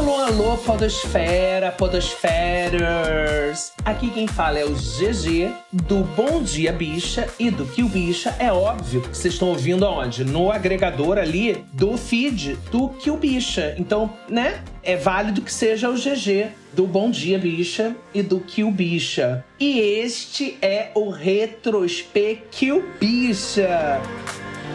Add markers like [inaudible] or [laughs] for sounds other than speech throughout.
Alô, alô, Podosfera, Podosferers! Aqui quem fala é o GG, do Bom Dia Bicha e do Kill Bicha. É óbvio que vocês estão ouvindo aonde? No agregador ali do feed do Kill Bicha. Então, né? É válido que seja o GG do Bom Dia Bicha e do Kill Bicha. E este é o Retrospe Kill Bicha.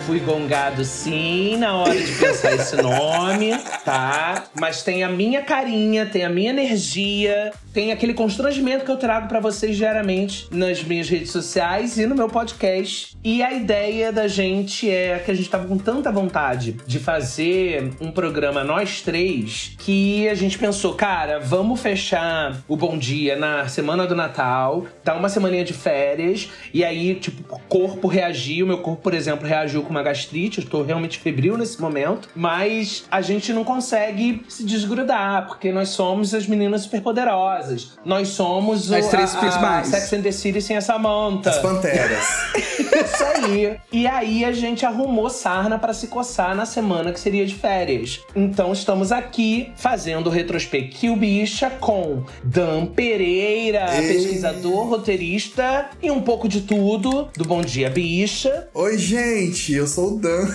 Fui gongado sim na hora de pensar esse nome, tá? Mas tem a minha carinha, tem a minha energia, tem aquele constrangimento que eu trago para vocês diariamente nas minhas redes sociais e no meu podcast. E a ideia da gente é que a gente tava com tanta vontade de fazer um programa nós três que a gente pensou, cara, vamos fechar o Bom Dia na semana do Natal, dar uma semaninha de férias e aí, tipo, o corpo reagiu, meu corpo, por exemplo, reagiu com uma gastrite, eu tô realmente febril nesse momento, mas a gente não consegue se desgrudar, porque nós somos as meninas superpoderosas. Nós somos As o, três a, a principais. Sex and the City sem essa manta. As panteras. [laughs] Isso aí. E aí a gente arrumou sarna pra se coçar na semana que seria de férias. Então estamos aqui fazendo o Retrospectil Bicha com Dan Pereira, Ei. pesquisador, roteirista e um pouco de tudo do Bom Dia Bicha. Oi, gente, eu sou o Dan.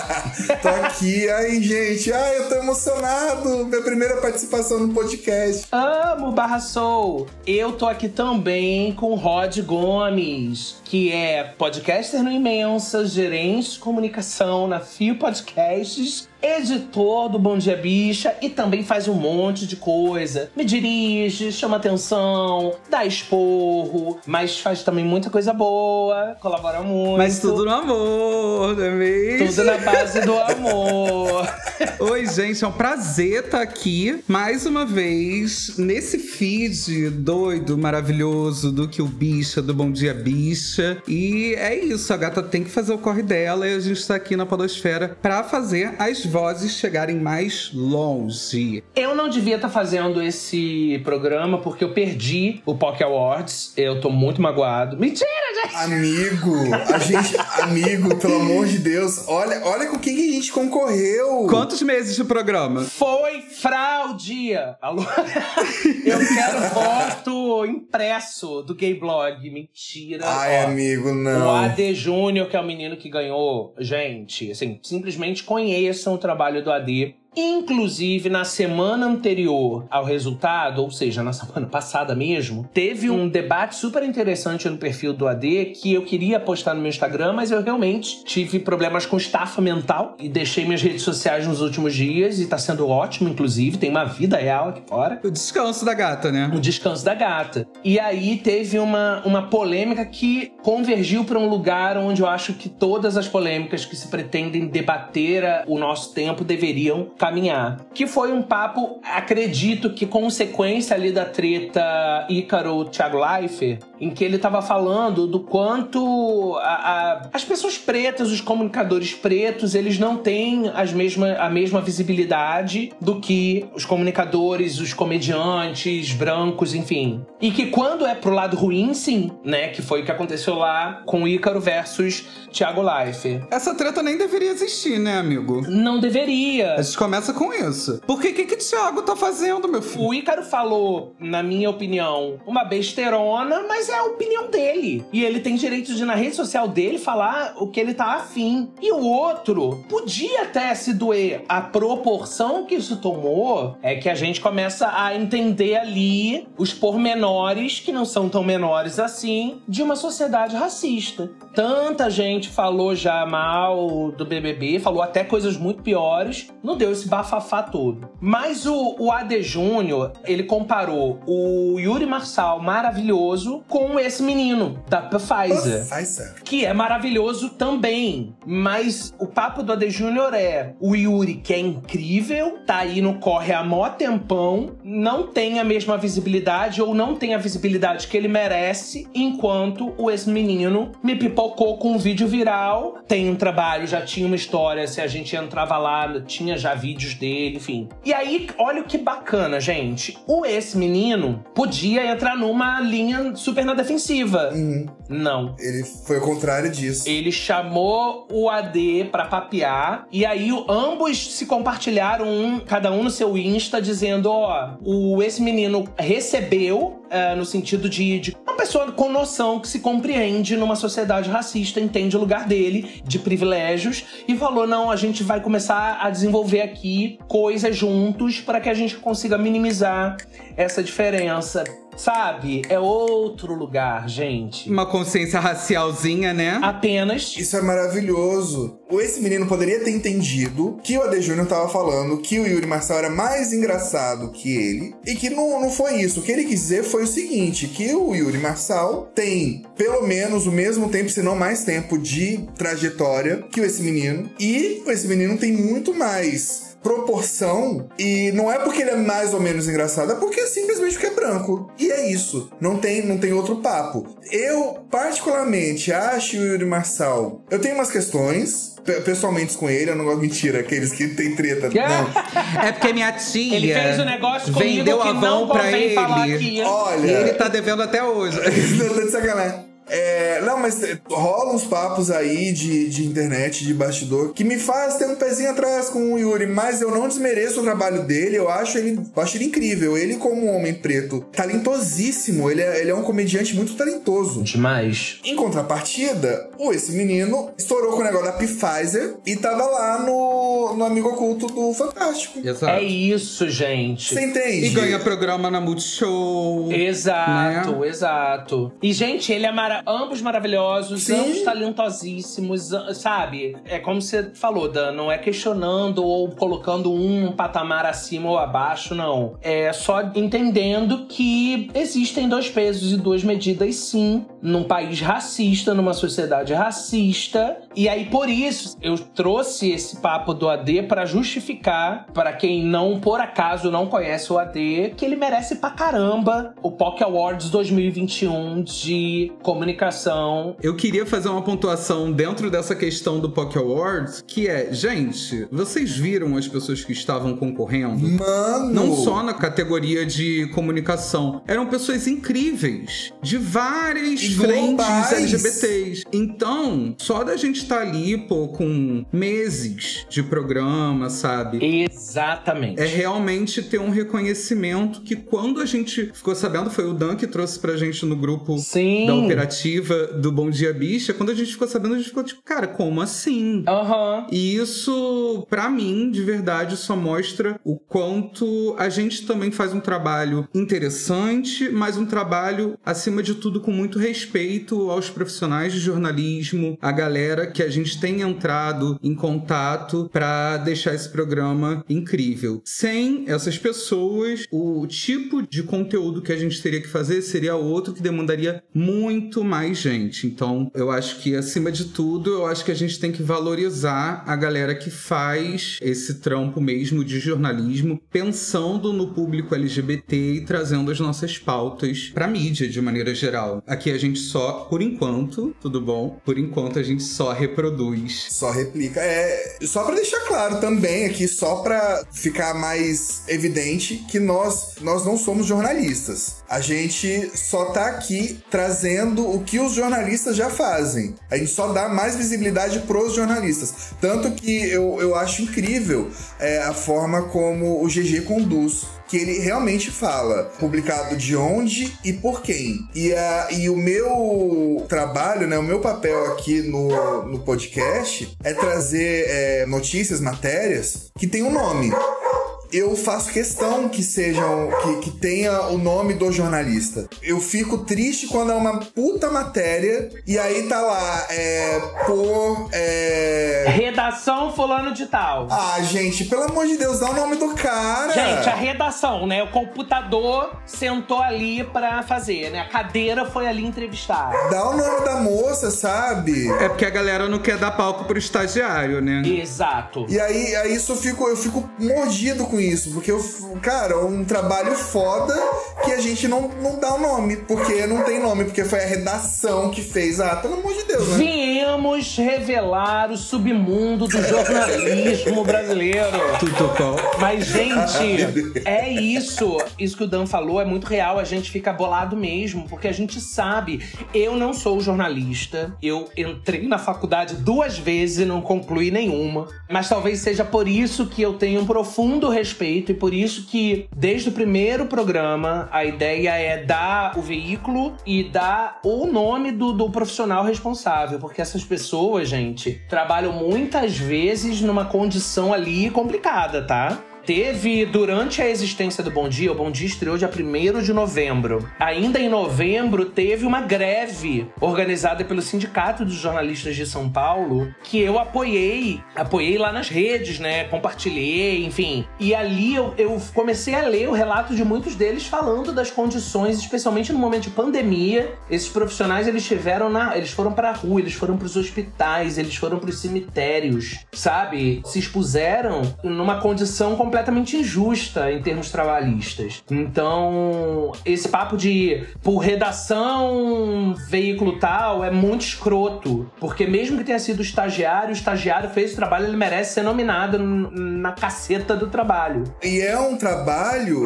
[laughs] tô aqui. Ai, gente, ai, eu tô emocionado. Minha primeira participação no podcast. Amo Barra Soul. Eu tô aqui também com Rod Gomes, que é podcaster no Imensa, gerente de comunicação na Fio Podcasts, editor do Bom Dia Bicha e também faz um monte de coisa. Me dirige, chama atenção, dá esporro, mas faz também muita coisa boa, colabora muito. Mas tudo no amor, não é mesmo? Tudo na base do amor. [laughs] Oi, gente, é um prazer estar aqui mais uma vez nesse feed doido, maravilhoso do que o bicha, do Bom Dia Bicha. E é isso, a gata tem que fazer o corre dela e a gente tá aqui na Podosfera pra fazer as vozes chegarem mais longe. Eu não devia estar fazendo esse programa porque eu perdi o POC Awards. Eu tô muito magoado. Mentira, gente! Amigo, a gente. Amigo, pelo amor de Deus, olha, olha com quem que a gente concorreu. Quantos meses de programa? Foi fraude! Alô? [laughs] Eu quero foto impresso do gay blog. Mentira. Ai, Ó, amigo, O não. AD Júnior, que é o menino que ganhou, gente, assim, simplesmente conheçam o trabalho do AD. Inclusive, na semana anterior ao resultado, ou seja, na [laughs] semana passada mesmo, teve um debate super interessante no perfil do AD que eu queria postar no meu Instagram, mas eu realmente tive problemas com estafa mental e deixei minhas redes sociais nos últimos dias e tá sendo ótimo, inclusive, tem uma vida real aqui fora O descanso da gata, né? o descanso da gata. E aí teve uma, uma polêmica que convergiu para um lugar onde eu acho que todas as polêmicas que se pretendem debater o nosso tempo deveriam caminhar. Que foi um papo, acredito que consequência ali da treta Ícaro-Thiago Leifert, em que ele estava falando do quanto a- a- as pessoas pretas, os comunicadores pretos, eles não têm as mesma, a mesma visibilidade do que os comunicadores, os comediantes, brancos, enfim. E que quando é pro lado ruim, sim, né? Que foi o que aconteceu lá com Ícaro versus Thiago Leifert. Essa treta nem deveria existir, né, amigo? Não deveria. A gente começa com isso. Porque o que, que o Thiago tá fazendo, meu filho? O Ícaro falou, na minha opinião, uma besteirona, mas é a opinião dele. E ele tem direito de, na rede social dele, falar o que ele tá afim. E o outro podia até se doer. A proporção que isso tomou é que a gente começa a entender ali os pormenores, que não são tão menores assim, de uma sociedade racista. Tanta gente falou já mal do BBB, falou até coisas muito piores, não deu esse bafafá todo. Mas o, o AD Júnior, ele comparou o Yuri Marçal maravilhoso com esse menino da Pfizer Pfizer. que é maravilhoso também. Mas o papo do AD Júnior é o Yuri, que é incrível, tá aí no corre há mó tempão, não tem a mesma visibilidade ou não tem a visibilidade que ele merece, enquanto o esse menino me pipocou com um vídeo viral, tem um trabalho, já tinha uma história, se a gente entrava lá, tinha já vídeos dele, enfim. E aí, olha o que bacana, gente. O esse menino podia entrar numa linha super super na defensiva. Uhum. Não. Ele foi o contrário disso. Ele chamou o AD pra papear e aí ambos se compartilharam, um, cada um no seu Insta, dizendo: ó, o, esse menino recebeu, é, no sentido de, de uma pessoa com noção que se compreende numa sociedade racista, entende o lugar dele, de privilégios, e falou: não, a gente vai começar a desenvolver aqui coisas juntos para que a gente consiga minimizar essa diferença. Sabe? É outro lugar, gente. Uma consciência racialzinha, né? Apenas Isso é maravilhoso. O Esse menino poderia ter entendido que o AD Júnior tava falando que o Yuri Marçal era mais engraçado que ele e que não, não foi isso. O que ele quis dizer foi o seguinte: que o Yuri Marçal tem pelo menos o mesmo tempo, se não mais tempo, de trajetória que o esse menino. E esse menino tem muito mais proporção e não é porque ele é mais ou menos engraçado, é porque simplesmente porque é branco. E é isso. Não tem, não tem outro papo. Eu, particularmente, acho o Yuri Marçal. Eu tenho umas questões. pe- Pessoalmente com ele, eu não gosto mentira, aqueles que tem treta. [laughs] Não. É porque minha tia. Ele fez um negócio comigo vendeu que a não pra convém falar ele. aqui. Olha. E ele tá devendo até hoje. [laughs] não de sacanagem. É, não, mas é, rola uns papos aí de, de internet, de bastidor, que me faz ter um pezinho atrás com o Yuri, mas eu não desmereço o trabalho dele, eu acho ele, eu acho ele incrível. Ele, como um homem preto, talentosíssimo, ele é, ele é um comediante muito talentoso. Demais. Em contrapartida, o esse menino estourou com o negócio da Pfizer e tava lá no, no Amigo Oculto do Fantástico. Exato. É isso, gente. Você entende? E ganha programa na Multishow. Exato, Né? exato. E, gente, ele é mara... ambos maravilhosos, Sim. ambos talentosíssimos, sabe? É como você falou, Dan, não é questionando ou colocando um patamar acima ou abaixo, não. É só entendendo que existem dois pesos e duas medidas, sim, num país racista, numa sociedade racista. E aí, por isso, eu trouxe esse papo do AD pra justificar, pra quem não, por acaso, não conhece o AD, que ele merece pra caramba o POC Awards 2021 de comunicação. Eu queria fazer uma pontuação dentro dessa questão do POC Awards, que é, gente, vocês viram as pessoas que estavam concorrendo? Mano! Não só na categoria de comunicação, eram pessoas incríveis, de várias E frentes globais. LGBTs. Então, só da gente estar ali, pô, com meses de programa, sabe? Exatamente. É realmente ter um reconhecimento que quando a gente ficou sabendo, foi o Dan que trouxe pra gente no grupo Sim. da operativa do Bom Dia Bicha, quando a gente ficou sabendo, a gente ficou tipo, cara, como assim? Aham. E isso, pra mim, de verdade, só mostra o quanto a gente também faz um trabalho interessante, mas um trabalho, acima de tudo, com muito respeito aos profissionais de jornalismo, a galera que a gente tem entrado em contato pra deixar esse programa incrível. Sem essas pessoas, o tipo de conteúdo que a gente teria que fazer seria outro que demandaria muito mais gente. Então, eu acho que, acima de tudo, eu acho que a gente tem que valorizar a galera que faz esse trampo mesmo de jornalismo, pensando no público LGBT e trazendo as nossas pautas pra mídia de maneira geral. Aqui a gente só, por enquanto, tudo bom? Por enquanto a gente só reproduz. Só replica. É, só pra deixar claro também aqui, só pra ficar mais evidente que nós nós não somos jornalistas. A gente só tá aqui trazendo o que os jornalistas já fazem. A gente só dá mais visibilidade pros jornalistas. Tanto que eu, eu acho incrível é, a forma como o GG conduz que ele realmente fala publicado de onde e por quem. E, a, e o meu trabalho, né, o meu papel aqui no, no podcast é trazer é, notícias, matérias que tem um nome. Eu faço questão que sejam. Que, que tenha o nome do jornalista. Eu fico triste quando é uma puta matéria e aí tá lá, é. Por. É. Redação fulano de tal. Ah, gente, pelo amor de Deus, dá o nome do cara. Gente, a redação, né? O computador sentou ali pra fazer, né? A cadeira foi ali entrevistar. Dá o nome da moça, sabe? É porque a galera não quer dar palco pro estagiário, né? Exato. E aí, aí isso eu fico, eu fico mordido com isso, porque, cara, um trabalho foda que a gente não, não dá o nome, porque não tem nome, porque foi a redação que fez. Ah, pelo amor de Deus, né? Viemos revelar o submundo do jornalismo [laughs] brasileiro. Tudo bom. Mas, gente, é isso. Isso que o Dan falou é muito real. A gente fica bolado mesmo, porque a gente sabe. Eu não sou jornalista. Eu entrei na faculdade duas vezes e não concluí nenhuma. Mas talvez seja por isso que eu tenho um profundo respeito e por isso que, desde o primeiro programa, a ideia é dar o veículo e dar o nome do, do profissional responsável. Porque essas pessoas, gente, trabalham muitas vezes numa condição ali complicada, tá? Teve, durante a existência do Bom Dia, o Bom Dia estreou dia 1 de novembro. Ainda em novembro, teve uma greve organizada pelo Sindicato dos Jornalistas de São Paulo, que eu apoiei. Apoiei lá nas redes, né? Compartilhei, enfim. E ali eu, eu comecei a ler o relato de muitos deles falando das condições, especialmente no momento de pandemia. Esses profissionais, eles tiveram na. Eles foram pra rua, eles foram pros hospitais, eles foram pros cemitérios, sabe? Se expuseram numa condição completamente completamente injusta em termos trabalhistas. Então, esse papo de por redação, veículo tal, é muito escroto. Porque mesmo que tenha sido estagiário, o estagiário fez o trabalho, ele merece ser nominado na caceta do trabalho. E é um trabalho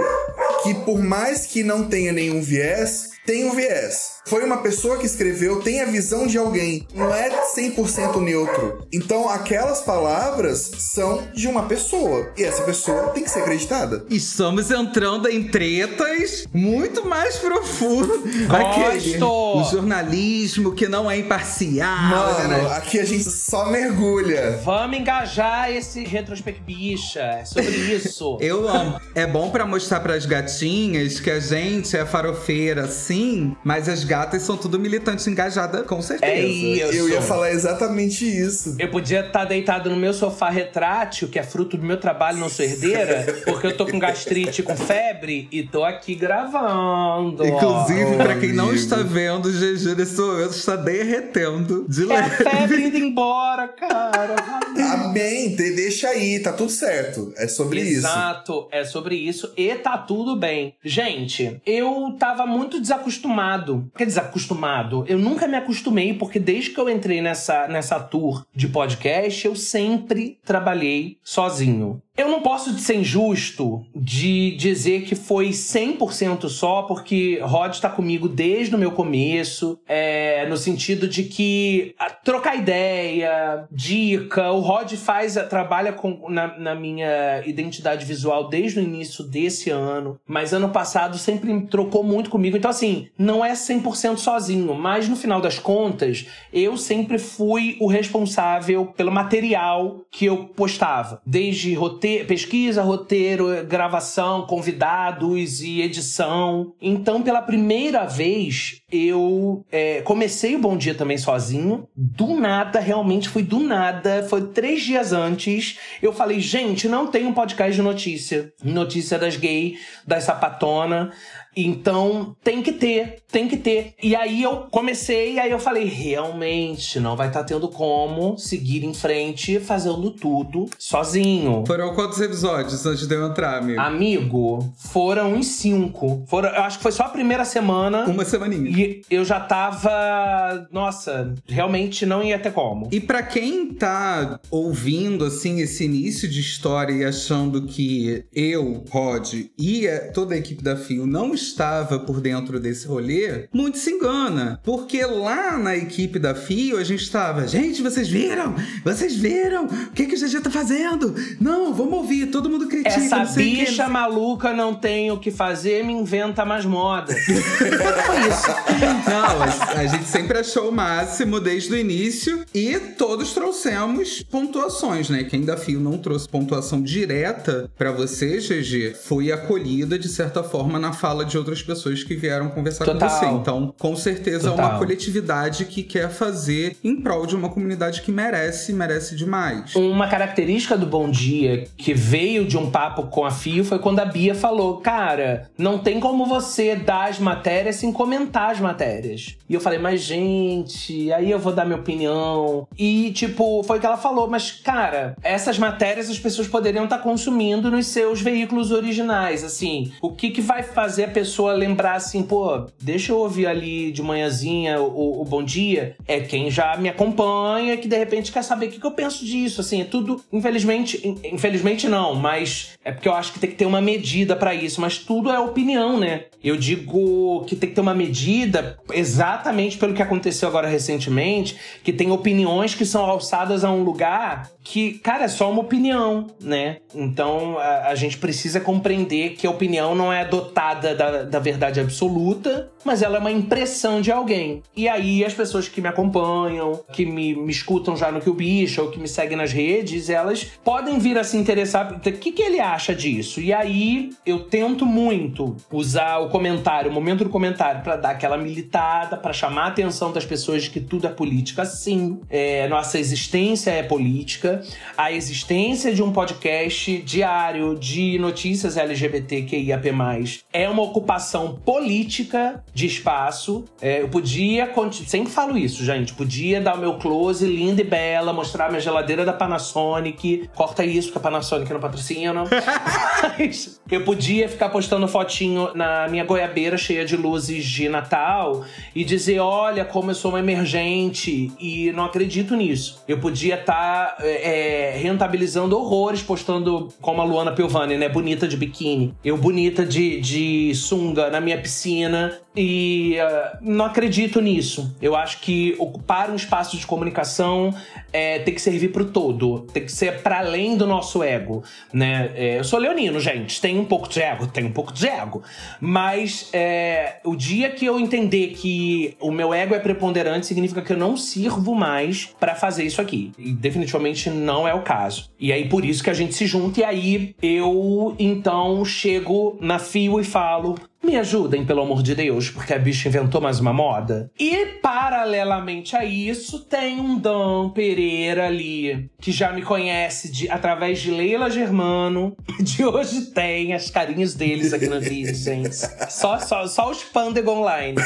que, por mais que não tenha nenhum viés, tem um viés. Foi uma pessoa que escreveu, tem a visão de alguém, não é 100% neutro. Então, aquelas palavras são de uma pessoa, e essa pessoa tem que ser acreditada. Estamos entrando em tretas muito mais profundo. Gosto! o jornalismo que não é imparcial. Mano, né? aqui a gente só mergulha. Vamos engajar esse retrospect bicha, é sobre isso. [laughs] Eu amo. É bom para mostrar para as gatinhas que a gente é farofeira, sim, mas as gatas são tudo militantes engajadas, com certeza. É isso. Eu ia falar exatamente isso. Eu podia estar deitado no meu sofá retrátil, que é fruto do meu trabalho, não sou herdeira, porque eu tô com gastrite, com febre, e tô aqui gravando. Inclusive, para quem não está vendo, o GG nesse momento está derretendo de É leve. a febre [laughs] indo embora, cara. Amém, de- deixa aí, tá tudo certo. É sobre isso. Exato, é sobre isso e tá tudo bem. Gente, eu tava muito desacostumado. Quer desacostumado? Eu nunca me acostumei, porque desde que eu entrei nessa, nessa tour de podcast, eu sempre trabalhei sozinho. Eu não posso ser injusto de dizer que foi 100% só, porque Rod tá comigo desde o meu começo, é, no sentido de que trocar ideia, dica, o Rod faz, trabalha com, na, na minha identidade visual desde o início desse ano, mas ano passado sempre trocou muito comigo, então assim, não é 100% sozinho, mas no final das contas, eu sempre fui o responsável pelo material que eu postava, desde roteiro, pesquisa, roteiro, gravação, convidados e edição. Então, pela primeira vez, eu é, comecei o Bom Dia também sozinho. Do nada, realmente foi do nada. Foi três dias antes. Eu falei, gente, não tem um podcast de notícia. Notícia das gay, das sapatona. Então, tem que ter, tem que ter. E aí eu comecei, aí eu falei, realmente, não vai estar tendo como seguir em frente fazendo tudo sozinho. Foram quantos episódios antes de eu entrar, amigo? Amigo, foram uns cinco. Foram, eu acho que foi só a primeira semana. Uma semaninha. E eu já tava. Nossa, realmente não ia ter como. E pra quem tá ouvindo, assim, esse início de história e achando que eu, Rod e toda a equipe da Fio não estava por dentro desse rolê, muito se engana. Porque lá na equipe da Fio, a gente estava, gente, vocês viram? Vocês viram? O que, que o GG tá fazendo? Não, vamos ouvir, todo mundo critica, Essa bicha maluca não tem o que fazer, me inventa mais moda. Foi [laughs] isso. Não, a, gente sempre achou o máximo desde o início e todos trouxemos pontuações, né? Quem da Fio não trouxe pontuação direta pra você, GG, foi acolhida de certa forma na fala de de outras pessoas que vieram conversar Total. com você. Então, com certeza é Total. uma coletividade que quer fazer em prol de uma comunidade que merece, merece demais. Uma característica do Bom Dia que veio de um papo com a Fio foi quando a Bia falou: Cara, não tem como você dar as matérias sem comentar as matérias. E eu falei, mas gente, aí eu vou dar minha opinião. E, tipo, foi o que ela falou, mas, cara, essas matérias as pessoas poderiam estar consumindo nos seus veículos originais. Assim, o que, que vai fazer a pessoa lembrar assim, pô, deixa eu ouvir ali de manhãzinha o, o Bom Dia? É quem já me acompanha, que de repente quer saber o que, que eu penso disso. Assim, é tudo, infelizmente, in- infelizmente não, mas é porque eu acho que tem que ter uma medida pra isso, mas tudo é opinião, né? Eu digo que tem que ter uma medida exatamente pelo que aconteceu agora recentemente, que tem opiniões que são alçadas a um lugar que, cara, é só uma opinião, né? Então a, a gente precisa compreender que a opinião não é dotada da, da verdade absoluta, mas ela é uma impressão de alguém. E aí as pessoas que me acompanham, que me, me escutam já no Que o Bicho, ou que me seguem nas redes, elas podem vir a se interessar. O que, que ele acha disso? E aí eu tento muito usar o comentário, o momento do comentário, pra dar aquela militada, pra chamar a atenção das pessoas de que tudo é política, sim. É, nossa existência é política. A existência de um podcast diário de notícias LGBTQIAP+, é uma ocupação política de espaço. É, eu podia, sempre falo isso, gente, podia dar o meu close linda e bela, mostrar minha geladeira da Panasonic. Corta isso, porque a Panasonic não patrocina. [laughs] Mas eu podia ficar postando fotinho na minha goiabeira cheia de luzes de Natal e dizer: olha como eu sou uma emergente e não acredito nisso. Eu podia estar rentabilizando horrores, postando como a Luana Piovani, né? Bonita de biquíni. Eu bonita de, de sunga na minha piscina. E ah, não acredito nisso. Eu acho que ocupar um espaço de comunicação é, tem que servir pro todo. Tem que ser para além do nosso ego, né? É, eu sou leonino, gente. Tem um pouco de ego, tem um pouco de ego. Mas é, o dia que eu entender que o meu ego é preponderante, significa que eu não sirvo mais para fazer isso aqui. E definitivamente não é o caso. E aí por isso que a gente se junta. E aí eu então chego na fio e falo. Me ajudem, pelo amor de Deus, porque a bicha inventou mais uma moda. E, paralelamente a isso, tem um Dan Pereira ali, que já me conhece de, através de Leila Germano. [laughs] De hoje tem as carinhas deles aqui no vídeo, [laughs] gente. Só, só, só os Pândego online.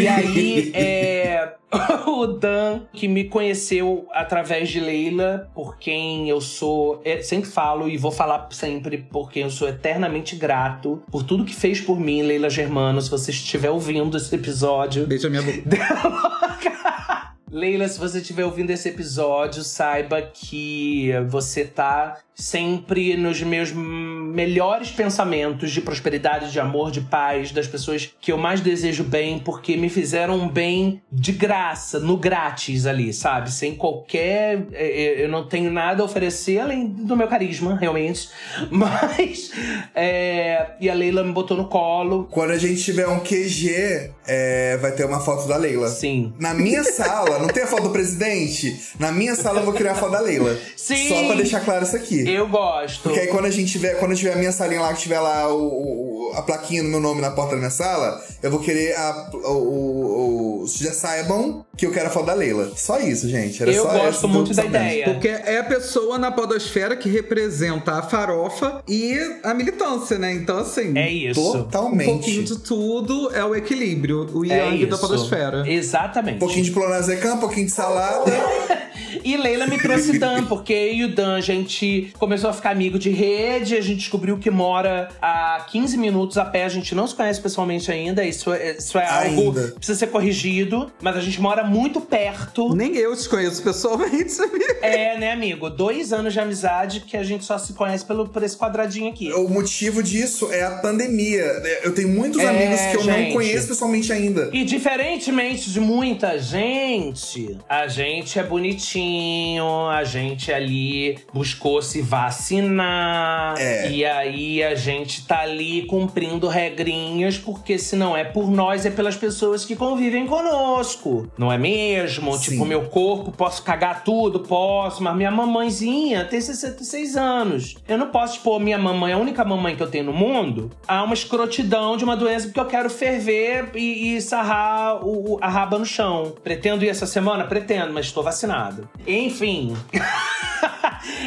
E aí, é. [laughs] o Dan, que me conheceu através de Leila, por quem eu sou. é, sempre falo e vou falar sempre por quem eu sou eternamente grato por tudo que fez por mim, Leila Germano. Se você estiver ouvindo esse episódio. Beija minha boca. [laughs] Leila, se você estiver ouvindo esse episódio, saiba que você tá sempre nos meus melhores pensamentos de prosperidade, de amor, de paz, das pessoas que eu mais desejo bem, porque me fizeram um bem de graça, no grátis ali, sabe? Sem qualquer. é, é, Eu não tenho nada a oferecer além do meu carisma, realmente. [laughs] Mas. é, E a Leila me botou no colo. Quando a gente tiver um QG, é, vai ter uma foto da Leila. Sim. Na minha [laughs] sala, não tem a foto do presidente? Na minha sala eu vou criar a foto da Leila. Sim. Só pra deixar claro isso aqui. Eu gosto. Porque aí quando a gente tiver, quando tiver a minha salinha lá, que tiver lá o, o- a plaquinha no meu nome na porta da minha sala, eu vou querer a, o, o, o- Já saibam que eu quero a foto da Leila. Só isso, gente. Era Eu só gosto essa muito da ideia. Porque é a pessoa na podosfera que representa a farofa e a militância, né? Então, assim. É isso. Um Totalmente. pouquinho de tudo é o equilíbrio, o É yang da isso. podosfera. Exatamente. Um pouquinho de clonazepam, um pouquinho de salada. [laughs] E Leila me trouxe Dan, [laughs] porque eu e o Dan, a gente começou a ficar amigo de rede, a gente descobriu que mora a 15 minutos a pé, a gente não se conhece pessoalmente ainda, isso é, isso é algo Ainda. que precisa ser corrigido, mas a gente mora muito perto. Nem eu te conheço pessoalmente, sabia? É, né, amigo? Dois anos de amizade que a gente só se conhece pelo, por esse quadradinho aqui. o motivo disso é a pandemia. Eu tenho muitos É, amigos que eu gente. não conheço pessoalmente ainda. E diferentemente de muita gente, a gente é bonitinho, a gente ali buscou se vacinar. É. E aí a gente tá ali cumprindo regrinhas, porque se não é por nós, é pelas pessoas que convivem conosco. Não é mesmo? Sim. Tipo, meu corpo, posso cagar tudo? Posso, mas minha mamãezinha tem 66 anos. Eu não posso expor minha mamãe, a única mamãe que eu tenho no mundo, a uma escrotidão de uma doença porque eu quero ferver e, e sarrar o- a raba no chão. Pretendo ir essa semana? Pretendo, mas estou vacinado. Enfim. [laughs]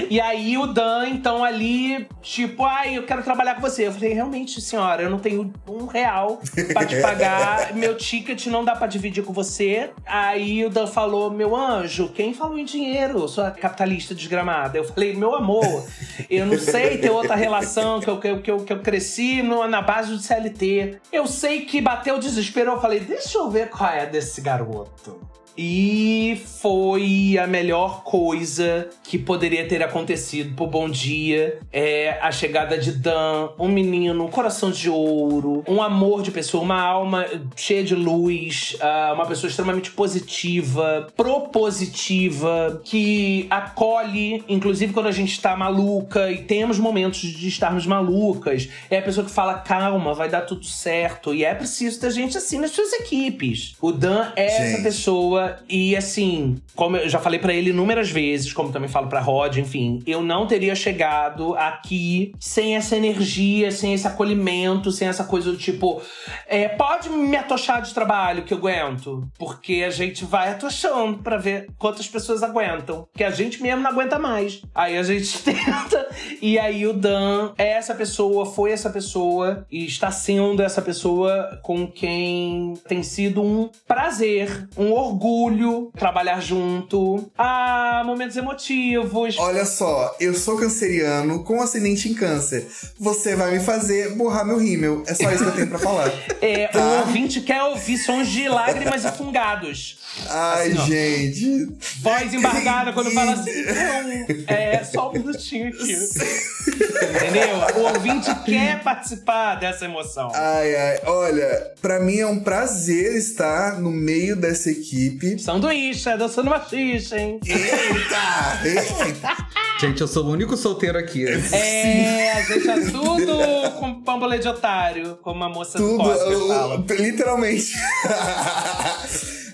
E aí o Dan, então, ali, tipo, ai, eu quero trabalhar com você. Eu falei, realmente, senhora, eu não tenho um real pra te pagar. [laughs] Meu ticket não dá pra dividir com você. Aí o Dan falou, meu anjo, quem falou em dinheiro? Sua capitalista desgramada. Eu falei, meu amor, eu não sei ter outra relação, que eu, que eu, que eu, que eu cresci no- na base do CLT. Eu sei que bateu o desespero. Eu falei, deixa eu ver qual é desse garoto. E foi a melhor coisa que poderia ter acontecido pro Bom Dia. É a chegada de Dan, um menino, um coração de ouro, um amor de pessoa, uma alma cheia de luz, ah, uma pessoa extremamente positiva, propositiva, que acolhe, inclusive quando a gente tá maluca e temos momentos de estarmos malucas. É a pessoa que fala, calma, vai dar tudo certo. E é preciso da gente assim nas suas equipes. O Dan é essa Gente. E assim, como eu já falei pra ele inúmeras vezes, como também falo pra Rod, enfim, eu não teria chegado aqui sem essa energia, sem esse acolhimento, sem essa coisa do tipo, é, pode me atochar de trabalho que eu aguento, porque a gente vai atochando pra ver quantas pessoas aguentam, que a gente mesmo não aguenta mais. Aí a gente [laughs] tenta e aí o Dan é essa pessoa, foi essa pessoa e está sendo essa pessoa com quem tem sido um prazer, um orgulho trabalhar junto. Ah, momentos emotivos. Olha só, eu sou canceriano com ascendente em câncer. Você vai me fazer borrar meu rímel. É só isso que eu tenho pra falar. [laughs] É, Tá. O ouvinte quer ouvir sons de lágrimas e fungados. Ai, Assim, ó. gente. Voz embargada quando fala assim, não, é só um minutinho aqui. Entendeu? O ouvinte quer participar dessa emoção. Ai, ai. Olha, pra mim é um prazer estar no meio dessa equipe. Sanduíche, é dançando machixe, hein? Eita! Eita! Gente, eu sou o único solteiro aqui. É, a gente é tudo com pambolê de otário, como a moça do Tudo, Cosper eu- fala. literalmente.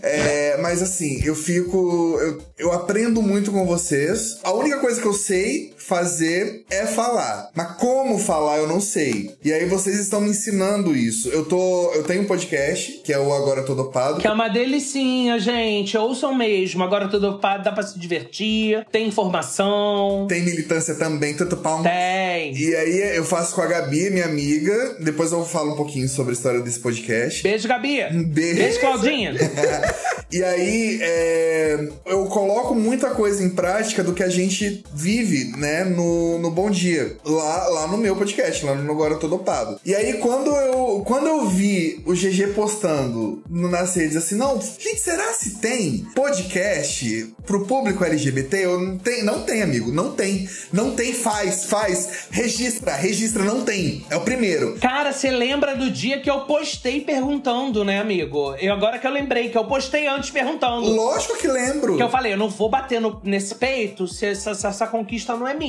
É, mas assim, eu fico. Eu, eu aprendo muito com vocês. A única coisa que eu sei fazer é falar. Mas como falar, eu não sei. E aí vocês estão me ensinando isso. Eu tô. Eu tenho um podcast, que é o Agora Tô Dopado. Que é uma delicinha, gente. Ouçam mesmo. Agora tudo ocupado, dá pra se divertir. Tem informação. Tem militância também, tanto pau. Tem. E aí eu faço com a Gabi, minha amiga. Depois eu falo um pouquinho sobre a história desse podcast. Beijo, Gabi. beijo. Beijo, Claudinha. [laughs] E aí, é, eu coloco muita coisa em prática do que a gente vive, né, no, no Bom Dia, lá, lá no meu podcast, lá no Agora Eu Tô Dopado. E aí, quando eu, quando eu vi o GG postando nas redes assim, não, gente, será se tem podcast pro público LGBT? Eu não tem, não tem, amigo, não tem. Não tem, faz, faz, registra, registra, não tem. É o primeiro. Cara, você lembra do dia que eu postei perguntando, né, amigo? Eu agora que eu lembrei que eu postei antes perguntando. Lógico que lembro. Que eu falei, eu não vou bater no- nesse peito se essa, se essa conquista não é minha.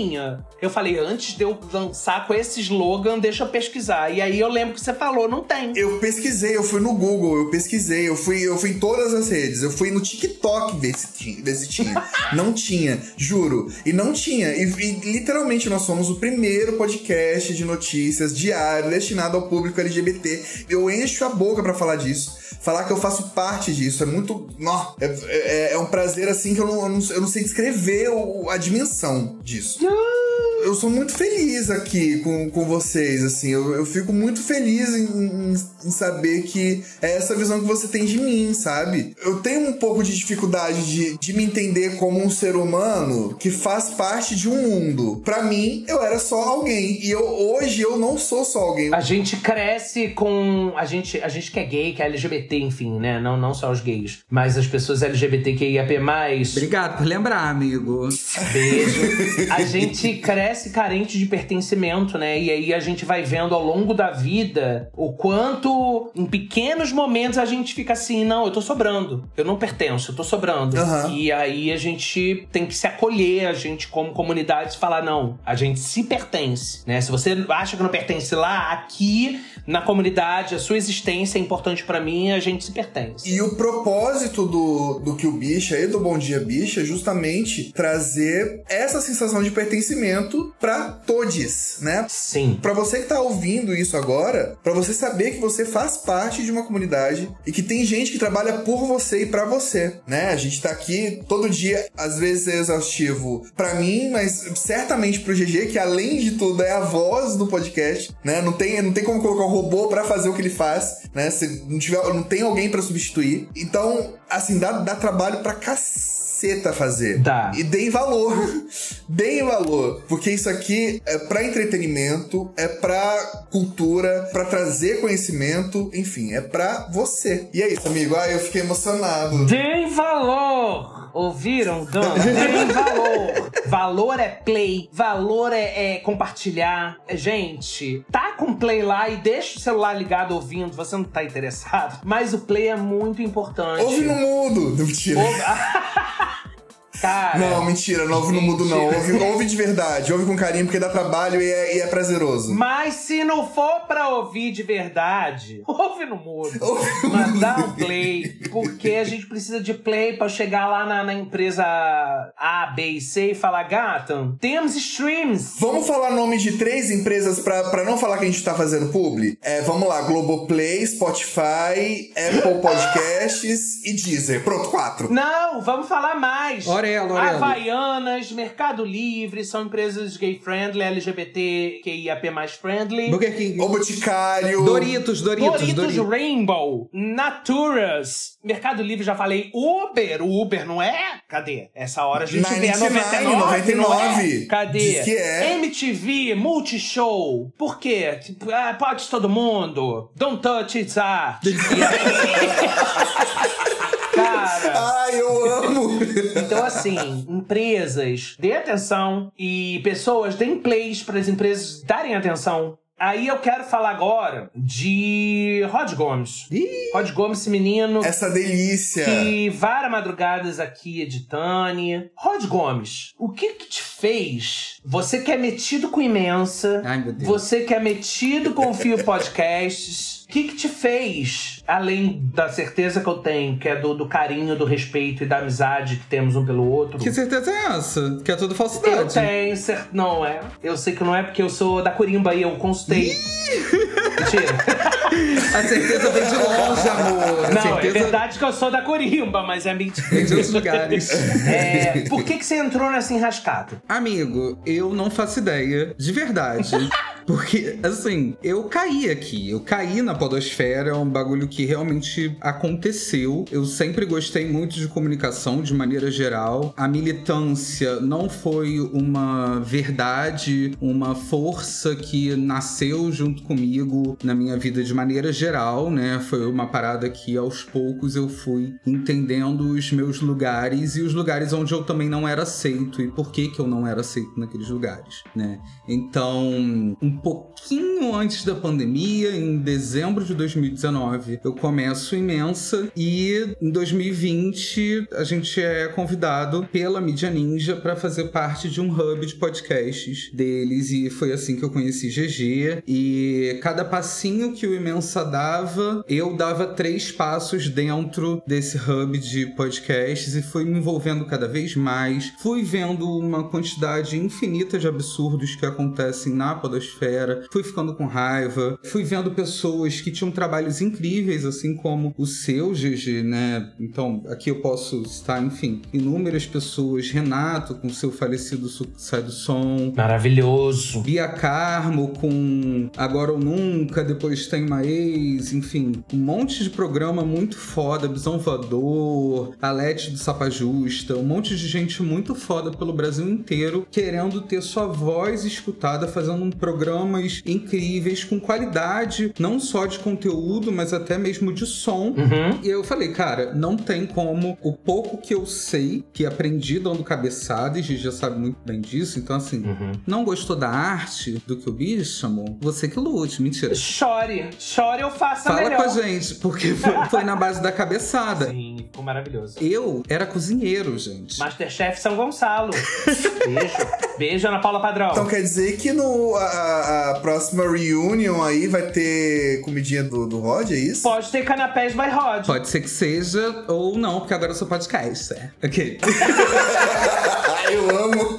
Eu falei, antes de eu lançar com esse slogan, deixa eu pesquisar. E aí eu lembro que você falou, não tem. Eu pesquisei, eu fui no Google, eu pesquisei, eu fui, eu fui em todas as redes, eu fui no TikTok ver se tinha. Ver se tinha. [laughs] não tinha, juro. E não tinha. E, e literalmente nós somos o primeiro podcast de notícias diário destinado ao público LGBT. Eu encho a boca pra falar disso. Falar que eu faço parte disso. É muito. Nó, é, é- é um prazer assim que eu não, eu não, eu não sei descrever o- a dimensão disso eu sou muito feliz aqui com, com vocês, assim. Eu, eu fico muito feliz em, em- em saber que é essa visão que você tem de mim, sabe? Eu tenho um pouco de dificuldade de, de me entender como um ser humano que faz parte de um mundo. Pra mim, eu era só alguém. E eu, hoje eu não sou só alguém. A gente cresce com. A gente, a gente que é gay, que é LGBT, enfim, né? Não, não só os gays. Mas as pessoas LGBTQIAP. Obrigado por lembrar, amigo. Beijo. A gente cresce cresce carente de pertencimento, né? E aí a gente vai vendo ao longo da vida o quanto em pequenos momentos a gente fica assim, não, eu tô sobrando, eu não pertenço, eu tô sobrando. Aham. E aí a gente tem que se acolher, a gente como comunidade falar, não, a gente se pertence, né? Se você acha que não pertence lá, aqui na comunidade, a sua existência é importante pra mim, a gente se pertence. E o propósito do, do que o bicha e do Bom Dia Bicha é justamente trazer essa sensação de pertencimento pra todos, né? Sim. Pra você que tá ouvindo isso agora, pra você saber que você faz parte de uma comunidade e que tem gente que trabalha por você e pra você, né? A gente tá aqui todo dia, às vezes é exaustivo pra mim, mas certamente pro GG, que além de tudo é a voz do podcast, né? Não tem, não tem como colocar um robô pra fazer o que ele faz, né? Se não tiver, não tem alguém pra substituir. Então, assim, dá, dá trabalho pra caceta fazer. Dá. E deem valor. [laughs] deem valor. Porque isso aqui é pra entretenimento, é pra cultura, pra trazer conhecimento, enfim, é pra você. E é isso, amigo. Ah, eu fiquei emocionado. Deem valor! Ouviram, Dan? Deem valor! Valor é play, valor é, é compartilhar. Gente, tá com play lá e deixa o celular ligado ouvindo, você não tá interessado. Mas o play é muito importante. Ouve no mudo. Não, mentira. Ouve- [laughs] Cara. Não, mentira, não ouve no mudo, não. Ouve, ouve de verdade, ouve com carinho, porque dá trabalho e é, e é prazeroso. Mas se não for pra ouvir de verdade, [laughs] ouve no mudo. Ouve dá um play. Porque a gente precisa de play pra chegar lá na, na empresa A, B e C e falar: Gata, temos streams. Vamos falar nome de três empresas pra, pra não falar que a gente tá fazendo publi? É, vamos lá, Globoplay, Spotify, Apple Podcasts e Deezer. Pronto, quatro. Não, vamos falar mais. Orelo. Havaianas, Mercado Livre, são empresas gay friendly, LGBT, QIAP mais friendly. Burger King. O Boticário. Doritos, Doritos, Doritos, Doritos. Rainbow, Naturas, Mercado Livre, já falei. Uber, Uber, não é? Cadê? Essa hora a gente vê a 99, 99, não é? 99. Cadê? Diz que é. MTV, Multishow. Por quê? Ah, pode todo mundo. Don't touch it's art. [laughs] Cara... Ai, eu amo. Então, assim, empresas, dê atenção e pessoas, deem plays para as empresas darem atenção. Aí eu quero falar agora de Rod Gomes. Ih. Rod Gomes, esse menino Essa delícia. que várias madrugadas aqui editando. Rod Gomes, o que que te fez? Você que é metido com imensa, Ai, meu Deus. você que é metido com o Fio [laughs] Podcasts, o que que te fez? Além da certeza que eu tenho, que é do, do carinho, do respeito e da amizade que temos um pelo outro. Que certeza é essa? Que é tudo Eu falsidade. tenho, cer... não é. Eu sei que não é porque eu sou da Corimba e eu consultei. Mentira. [laughs] A certeza vem de longe, amor. Não, é certeza verdade que eu sou da Corimba, mas é mentira. vem de outros lugares. [laughs] É, por que, que você entrou nessa enrascada? Amigo, eu não faço ideia, de verdade. [laughs] Porque, assim, eu caí aqui. Eu caí na podosfera, é um bagulho que realmente aconteceu. Eu sempre gostei muito de comunicação, de maneira geral. A militância não foi uma verdade, uma força que nasceu junto comigo na minha vida de maneira geral, né? Foi uma parada que aos poucos eu fui entendendo os meus lugares e os lugares onde eu também não era aceito e por que que eu não era aceito naqueles lugares, né? Então, um pouquinho antes da pandemia, em dezembro de 2019, eu começo imensa e em 2020 a gente é convidado pela Mídia Ninja para fazer parte de um hub de podcasts deles e foi assim que eu conheci GG e cada passinho que o Imensa dava, eu dava três passos dentro desse hub de podcasts e fui me envolvendo cada vez mais, fui vendo uma quantidade infinita de absurdos que acontecem na podosfera, fui ficando com raiva, fui vendo pessoas que tinham trabalhos incríveis, assim como o seu, GG, né? Então, aqui eu posso citar, enfim, inúmeras pessoas, Renato com seu falecido Sai do Som, Maravilhoso. Bia Carmo com Agora ou Nunca, depois tem uma ex, enfim, um monte de programa muito foda, Bisão Voador, Alete do Sapa Justa, um monte de gente muito foda pelo Brasil inteiro querendo ter sua voz escutada, fazendo um programa programas incríveis, com qualidade, não só de conteúdo, mas até mesmo de som. Uhum. E eu falei, cara, não tem como o pouco que eu sei, que aprendi dando cabeçada, e Gigi já sabe muito bem disso, então assim, Uhum. não gostou da arte do que o bicho chamou? Você que lute, mentira. Chore, chore ou faça Fala melhor. com a gente, porque foi, foi na base da cabeçada. Sim, ficou maravilhoso. Eu era cozinheiro, gente. Masterchef São Gonçalo. [laughs] Beijo. Beijo, Ana Paula Padrão. Então quer dizer que no, a, a próxima reunion aí vai ter comidinha do, do Rod, é isso? Pode ter canapés by Rod. Pode ser que seja ou não, porque agora eu sou podcast, é. Ok. [laughs] Ah, eu amo.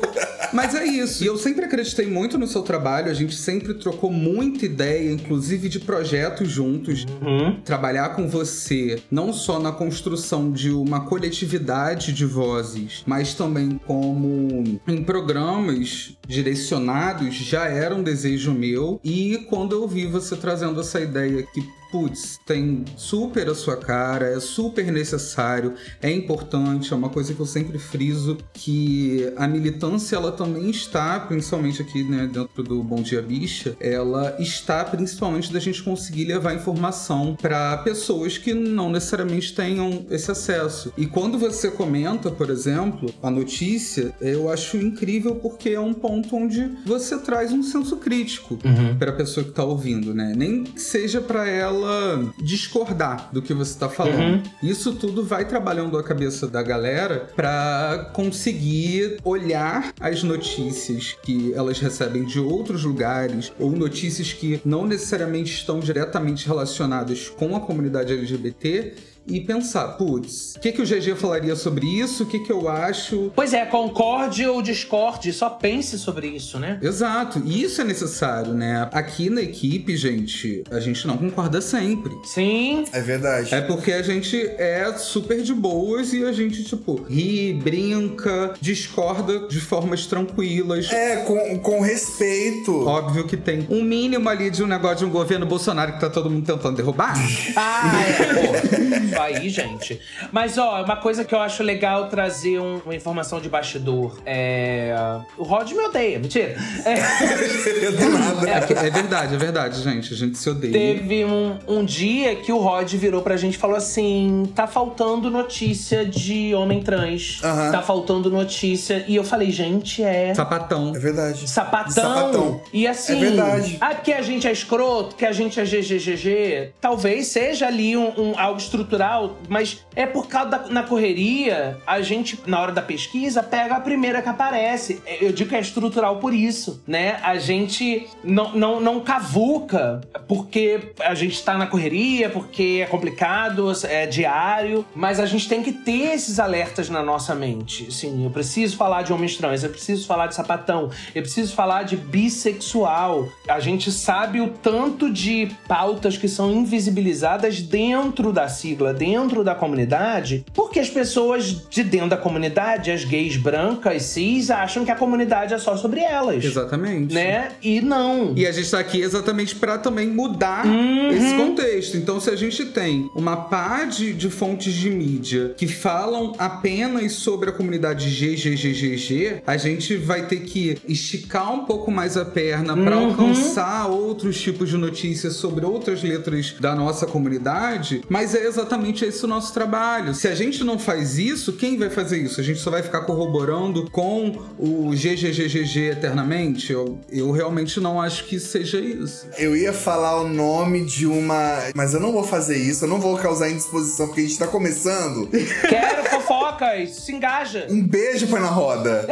Mas é isso. E eu sempre acreditei muito no seu trabalho. A gente sempre trocou muita ideia, inclusive de projetos juntos. Uhum. Trabalhar com você, não só na construção de uma coletividade de vozes, mas também como em programas direcionados, já era um desejo meu. E quando eu vi você trazendo essa ideia que putz, tem super a sua cara, é super necessário, é importante, é uma coisa que eu sempre friso que a militância ela também está, principalmente aqui, né, dentro do Bom Dia Bicha, ela está principalmente da gente conseguir levar informação para pessoas que não necessariamente tenham esse acesso. E quando você comenta, por exemplo, a notícia, eu acho incrível porque é um ponto onde você traz um senso crítico Uhum. para a pessoa que tá ouvindo, né? Nem seja para ela discordar do que você tá falando. Uhum. Isso tudo vai trabalhando a cabeça da galera para conseguir olhar as notícias que elas recebem de outros lugares ou notícias que não necessariamente estão diretamente relacionadas com a comunidade LGBT e pensar, putz, o que, que o GG falaria sobre isso? O que, que eu acho? Pois é, concorde ou discorde, só pense sobre isso, né? Exato, e isso é necessário, né? Aqui na equipe, gente, a gente não concorda sempre. Sim. É verdade. É porque a gente é super de boas e a gente, tipo, ri, brinca, discorda de formas tranquilas. É, com, com respeito. Óbvio que tem um mínimo ali de um negócio de um governo Bolsonaro que tá todo mundo tentando derrubar. [laughs] Ah, é, Aí, gente. Mas, ó, uma coisa que eu acho legal trazer um- uma informação de bastidor. É. O Rod me odeia, mentira. É, [laughs] Do nada. É, que- é verdade, é verdade, gente. A gente se odeia. Teve um, um dia que o Rod virou pra gente e falou assim: tá faltando notícia de homem trans. Tá faltando notícia. E eu falei, gente, é. Sapatão. É verdade. Sapatão. Sapatão. E assim. É verdade. Ah, porque a gente é escroto, que a gente é GGGG. Talvez seja ali um, um- algo mas é por causa da na correria, a gente, na hora da pesquisa, pega a primeira que aparece. Eu digo que é estrutural por isso, né? A gente não, não, não cavuca porque a gente tá na correria, porque é complicado, é diário, mas a gente tem que ter esses alertas na nossa mente. Sim, eu preciso falar de homens trans, eu preciso falar de sapatão, eu preciso falar de bissexual. A gente sabe o tanto de pautas que são invisibilizadas dentro da sigla, dentro da comunidade, porque as pessoas de dentro da comunidade, as gays brancas, cis, acham que a comunidade é só sobre elas. Exatamente. Né? E não. E a gente tá aqui exatamente para também mudar Uhum. esse contexto. Então, se a gente tem uma pá de, de fontes de mídia que falam apenas sobre a comunidade GGGGG, a gente vai ter que esticar um pouco mais a perna para Uhum. alcançar outros tipos de notícias sobre outras letras da nossa comunidade. Mas é exatamente esse o nosso trabalho. Se a gente não faz isso, quem vai fazer isso? A gente só vai ficar corroborando com o GGGGG eternamente? Eu, eu realmente não acho que seja isso. Eu ia falar o nome de uma. Mas eu não vou fazer isso, eu não vou causar indisposição, porque a gente tá começando. [laughs] Quero fofocas, se engaja. Um beijo, Põe na Roda.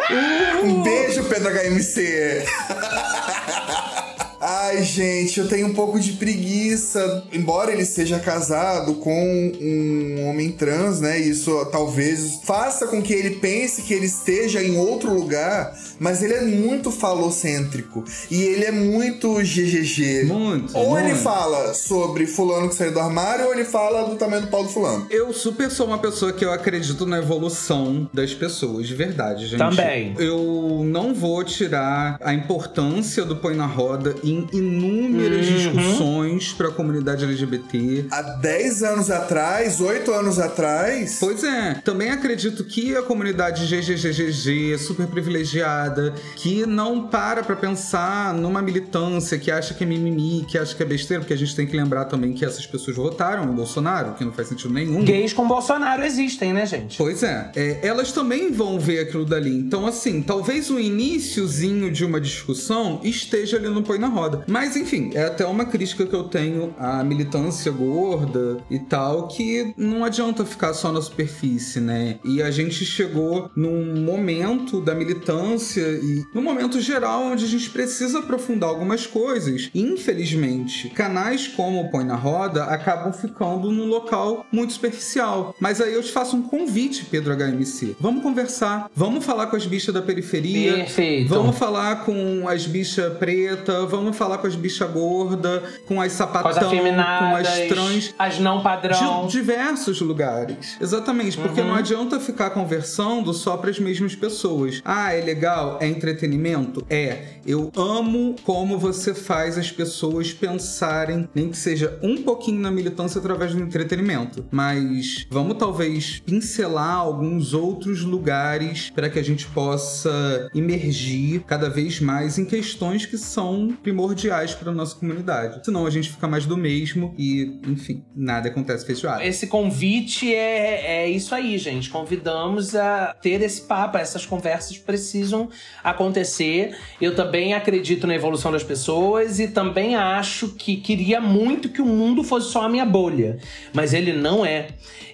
Um beijo, Pedro HMC. [laughs] Ai, gente, eu tenho um pouco de preguiça. Embora ele seja casado com um homem trans, né? Isso talvez faça com que ele pense que ele esteja em outro lugar, mas ele é muito falocêntrico. E ele é muito GGG. Muito, Ou ele muito. fala sobre fulano que saiu do armário, ou ele fala do tamanho do pau do fulano. Eu super sou uma pessoa que eu acredito na evolução das pessoas, de verdade, gente. Também. Eu não vou tirar a importância do Põe na Roda em inúmeras Uhum. discussões para a comunidade LGBT. Há 10 anos atrás, 8 anos atrás. Pois é, também acredito que a comunidade GGGGG, super privilegiada, que não para pra pensar numa militância, que acha que é mimimi, que acha que é besteira, porque a gente tem que lembrar também que essas pessoas votaram em Bolsonaro, que não faz sentido nenhum. Gays com Bolsonaro existem, né, gente? Pois é. É, elas também vão ver aquilo dali. Então, assim, talvez o iníciozinho de uma discussão esteja ali no Põe na Roda. Mas, enfim, é até uma crítica que eu tenho à militância gorda e tal, que não adianta ficar só na superfície, né? E a gente chegou num momento da militância e num momento geral onde a gente precisa aprofundar algumas coisas. E, infelizmente, canais como o Põe na Roda acabam ficando num local muito superficial. Mas aí eu te faço um convite, Pedro HMC. Vamos conversar, vamos falar com as bichas da periferia. Perfeito. Vamos falar com as bichas preta, vamos falar com as bichas gorda, com as sapatão, com as trans. as não padrão. De diversos lugares. Exatamente, porque Uhum. não adianta ficar conversando só para as mesmas pessoas. Ah, é legal? É entretenimento? É. Eu amo como você faz as pessoas pensarem, nem que seja um pouquinho na militância através do entretenimento. Mas vamos talvez pincelar alguns outros lugares para que a gente possa emergir cada vez mais em questões que são primordiais para nossa comunidade. Senão a gente fica mais do mesmo e, enfim, nada acontece feijoada. Esse convite é, é isso aí, gente. Convidamos a ter esse papo. Essas conversas precisam acontecer. Eu também acredito na evolução das pessoas e também acho que queria muito que o mundo fosse só a minha bolha. Mas ele não é.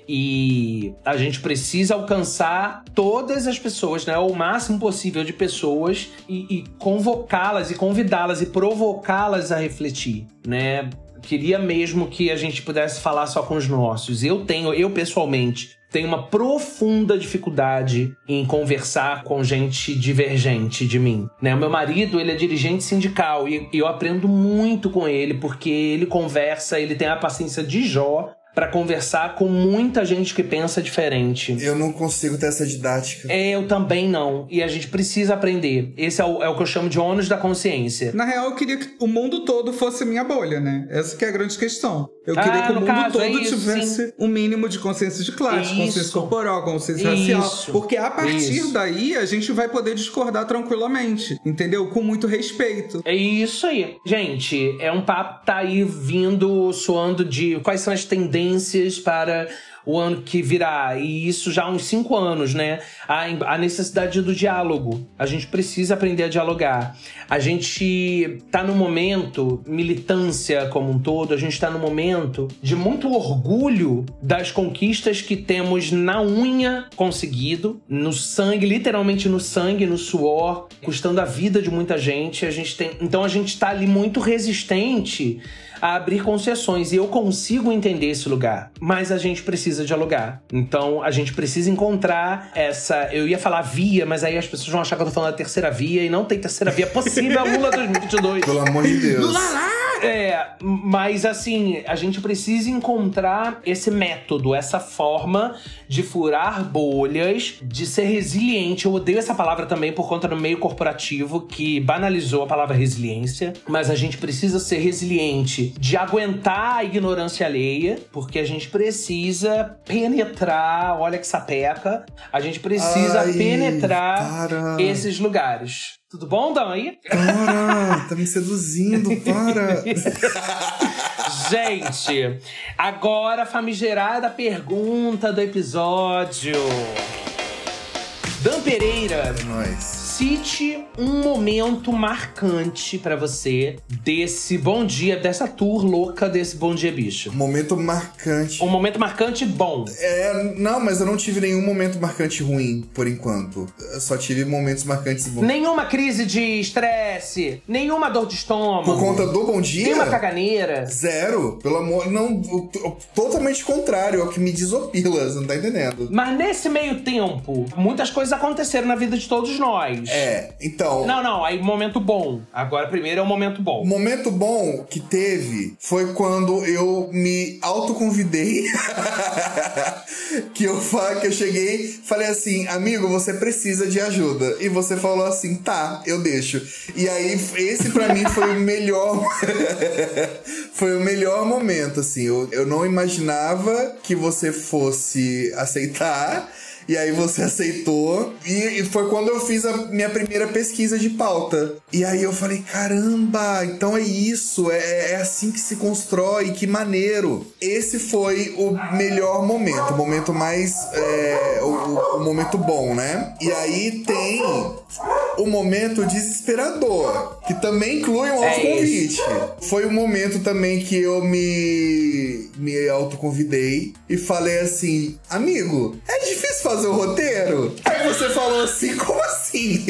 E a gente precisa alcançar todas as pessoas, né? O máximo possível de pessoas e, e convocá-las e convidá-las e provocá-las a refletir, né? Queria mesmo que a gente pudesse falar só com os nossos. Eu tenho, eu pessoalmente, tenho uma profunda dificuldade em conversar com gente divergente de mim. Né? O meu marido, ele é dirigente sindical e e eu aprendo muito com ele porque ele conversa, ele tem a paciência de Jó para conversar com muita gente que pensa diferente. Eu não consigo ter essa didática. É, eu também não. E a gente precisa aprender. Esse é o, é o que eu chamo de ônus da consciência. Na real, eu queria que o mundo todo fosse minha bolha, né? Essa que é a grande questão. Eu Ah, queria que o mundo caso, todo é isso, tivesse um mínimo de consciência de classe, Isso. consciência corporal, consciência Isso. racial. Porque a partir Isso. daí a gente vai poder discordar tranquilamente, entendeu? Com muito respeito. É isso aí. Gente, é um papo que tá aí vindo, soando de quais são as tendências para o ano que virá. E isso já há uns cinco anos, né? A, a necessidade do diálogo. A gente precisa aprender a dialogar. A gente tá no momento, militância como um todo, a gente tá no momento de muito orgulho das conquistas que temos na unha conseguido, no sangue, literalmente no sangue, no suor, custando a vida de muita gente. A gente tem, então a gente tá ali muito resistente a abrir concessões. E eu consigo entender esse lugar. Mas a gente precisa dialogar. Então a gente precisa encontrar essa. Eu ia falar via, mas aí as pessoas vão achar que eu tô falando da terceira via. E não tem terceira via possível, Lula [laughs] 2022. Pelo amor de Deus. É, mas assim, a gente precisa encontrar esse método, essa forma de furar bolhas, de ser resiliente. Eu odeio essa palavra também por conta do meio corporativo que banalizou a palavra resiliência, mas a gente precisa ser resiliente, de aguentar a ignorância alheia, porque a gente precisa penetrar, olha que sapeca, a gente precisa Ai, penetrar para. esses lugares. Tudo bom, Dan? aí? Para, tá me seduzindo, para. [laughs] Gente, agora a famigerada pergunta do episódio. Dan Pereira, É nóis. Cite um momento marcante pra você desse bom dia, dessa tour louca desse bom dia bicho. Momento marcante. Um momento marcante bom. É, não, mas eu não tive nenhum momento marcante ruim, por enquanto. Eu só tive momentos marcantes bons. Nenhuma crise de estresse, nenhuma dor de estômago. Por conta do bom Nenhuma dia? caganeira. Zero. Pelo amor. Não, totalmente contrário. É o que me desopila, você não tá entendendo? Mas nesse meio tempo, muitas coisas aconteceram na vida de todos nós. É, então. Não, não, aí momento bom. Agora primeiro é o momento bom. Momento bom que teve foi quando eu me autoconvidei. [laughs] que eu que eu cheguei, falei assim, amigo, você precisa de ajuda. E você falou assim, tá, eu deixo. E aí, esse para mim foi o melhor. [laughs] foi o melhor momento, assim. Eu, eu não imaginava que você fosse aceitar. E aí você [laughs] aceitou. E, foi quando eu fiz a minha primeira pesquisa de pauta. E aí eu falei: caramba, então é isso. É, é assim que se constrói, que maneiro. Esse foi o melhor momento, o momento mais. É, o, o momento bom, né? E aí tem o momento desesperador, que também inclui um autoconvite. É foi o momento também que eu me, me autoconvidei e falei assim: amigo, é difícil fazer o roteiro? Aí você falou assim: como assim?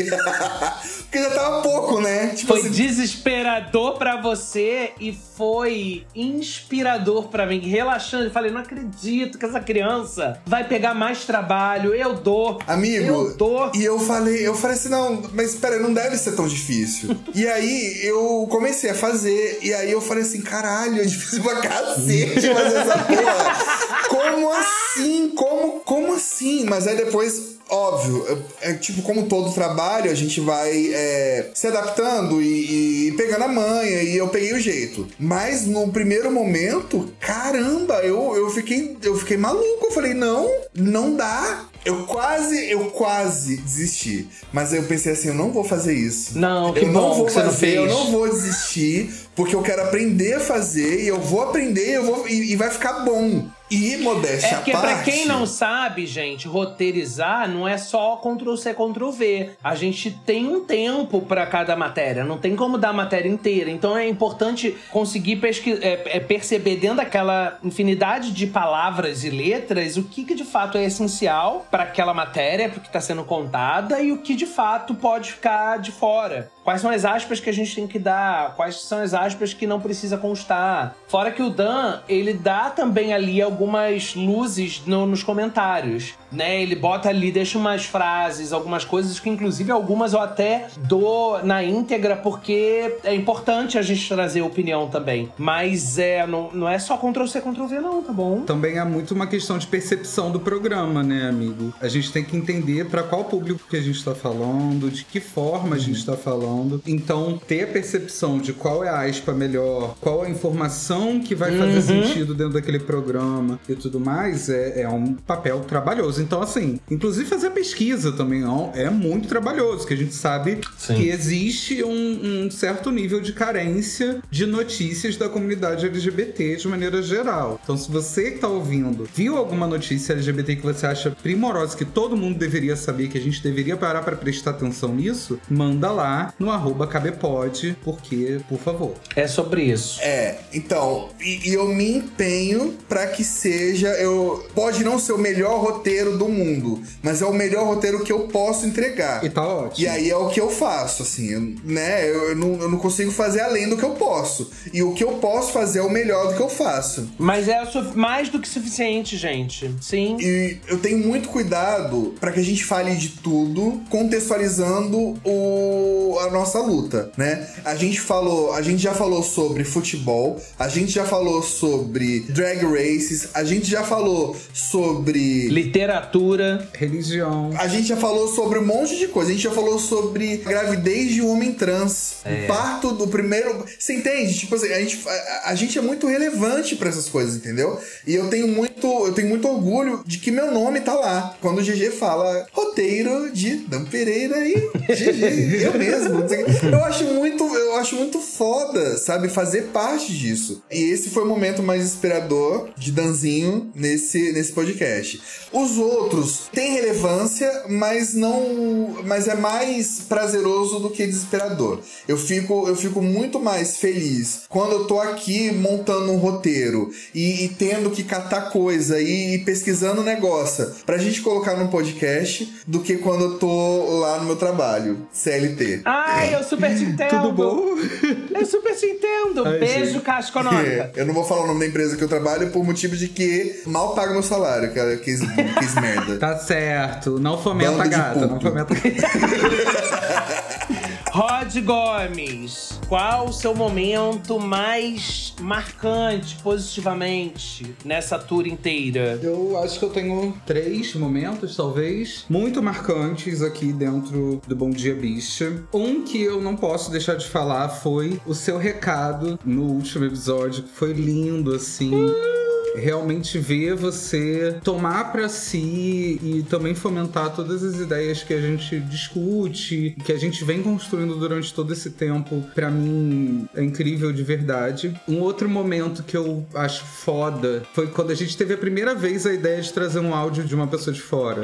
Porque já tava pouco, né? Tipo foi assim... desesperador para você e foi inspirador para mim, relaxante. Eu falei, não acredito que essa criança vai pegar mais trabalho. Eu dou. Amigo, eu dou. E eu falei, eu falei assim, não, mas espera, não deve ser tão difícil. [laughs] e aí eu comecei a fazer, e aí eu falei assim, caralho, é difícil pra cacete fazer essa porra. [laughs] Como assim? Como, como assim? Mas aí depois óbvio, é, é, tipo, como todo trabalho, a gente vai é, se adaptando e, e, pegando a manha, e eu peguei o jeito. Mas no primeiro momento, caramba, eu, eu, fiquei, eu fiquei maluco. Eu falei, não, não dá. Eu quase, eu quase desisti. Mas aí eu pensei assim, eu não vou fazer isso. Não, que eu bom não vou que fazer, você não fez. eu não vou desistir, porque eu quero aprender a fazer, e eu vou aprender eu vou, e, e vai ficar bom. E modéstia É porque, pra quem não sabe, gente, roteirizar não é só Ctrl-C, Ctrl-V. A gente tem um tempo para cada matéria, não tem como dar a matéria inteira. Então é importante conseguir é, é, perceber dentro daquela infinidade de palavras e letras o que, que de fato é essencial para aquela matéria que está sendo contada e o que de fato pode ficar de fora. Quais são as aspas que a gente tem que dar? Quais são as aspas que não precisa constar? Fora que o Dan, ele dá também ali algumas luzes no, nos comentários, né? Ele bota ali, deixa umas frases, algumas coisas que inclusive algumas eu até dou na íntegra porque é importante a gente trazer opinião também. Mas é, não, não é só Ctrl-C, Ctrl-V não, tá bom? Também é muito uma questão de percepção do programa, né, amigo? A gente tem que entender para qual público que a gente está falando, de que forma a gente está falando falando. Então, ter a percepção de qual é a aspa melhor, qual a informação que vai fazer uhum. sentido dentro daquele programa e tudo mais, é, é um papel trabalhoso. Então, assim, inclusive fazer a pesquisa também é muito trabalhoso, que a gente sabe Sim. que existe um, um certo nível de carência de notícias da comunidade LGBT de maneira geral. Então, se você que tá ouvindo viu alguma notícia LGBT que você acha primorosa, que todo mundo deveria saber, que a gente deveria parar para prestar atenção nisso, manda lá no arroba cabepod, porque, por favor. É sobre isso. É, então, e, e eu me empenho para que seja, eu pode não ser o melhor roteiro do mundo, mas é o melhor roteiro que eu posso entregar. E tá ótimo. E aí é o que eu faço, assim, eu, né? Eu, eu, não, eu não consigo fazer além do que eu posso. E o que eu posso fazer é o melhor do que eu faço. Mas é mais do que suficiente, gente. Sim. E eu tenho muito cuidado para que a gente fale de tudo, contextualizando o, a nossa luta, né? A gente falou, a gente já falou sobre futebol, a gente já falou sobre drag races, a gente já falou sobre literatura, religião. A gente já falou sobre um monte de coisa. A gente já falou sobre gravidez de um homem trans, é. o parto do primeiro. Você entende? Tipo assim, a gente, a, a gente é muito relevante para essas coisas, entendeu? E eu tenho muito, eu tenho muito orgulho de que meu nome tá lá. Quando o GG fala roteiro de Dan Pereira e GG, [laughs] eu mesmo. Eu acho muito, eu acho muito foda, sabe, fazer parte disso. E esse foi o momento mais inspirador de Nesse, nesse podcast. Os outros têm relevância, mas não, mas é mais prazeroso do que desesperador. Eu fico, eu fico muito mais feliz quando eu tô aqui montando um roteiro e, e tendo que catar coisa e, e pesquisando negócio pra gente colocar no podcast do que quando eu tô lá no meu trabalho, CLT. Ah, Ai, eu super te [laughs] entendo. Tudo bom? Eu super te entendo. Ai, Beijo, gente. Caixa Econômica. [laughs] Eu não vou falar o nome da empresa que eu trabalho por motivo de que mal paga meu salário, cara. Que, que merda. [laughs] Tá certo. Não fomenta Bando a de gata. Não fomenta [laughs] Rod Gomes, qual o seu momento mais marcante, positivamente, nessa tour inteira? Eu acho que eu tenho três momentos, talvez, muito marcantes aqui dentro do Bom Dia Bicha. Um que eu não posso deixar de falar foi o seu recado no último episódio, que foi lindo, assim. Realmente ver você tomar pra si e também fomentar todas as ideias que a gente discute, que a gente vem construindo durante todo esse tempo, pra mim é incrível de verdade. Um outro momento que eu acho foda foi quando a gente teve a primeira vez a ideia de trazer um áudio de uma pessoa de fora.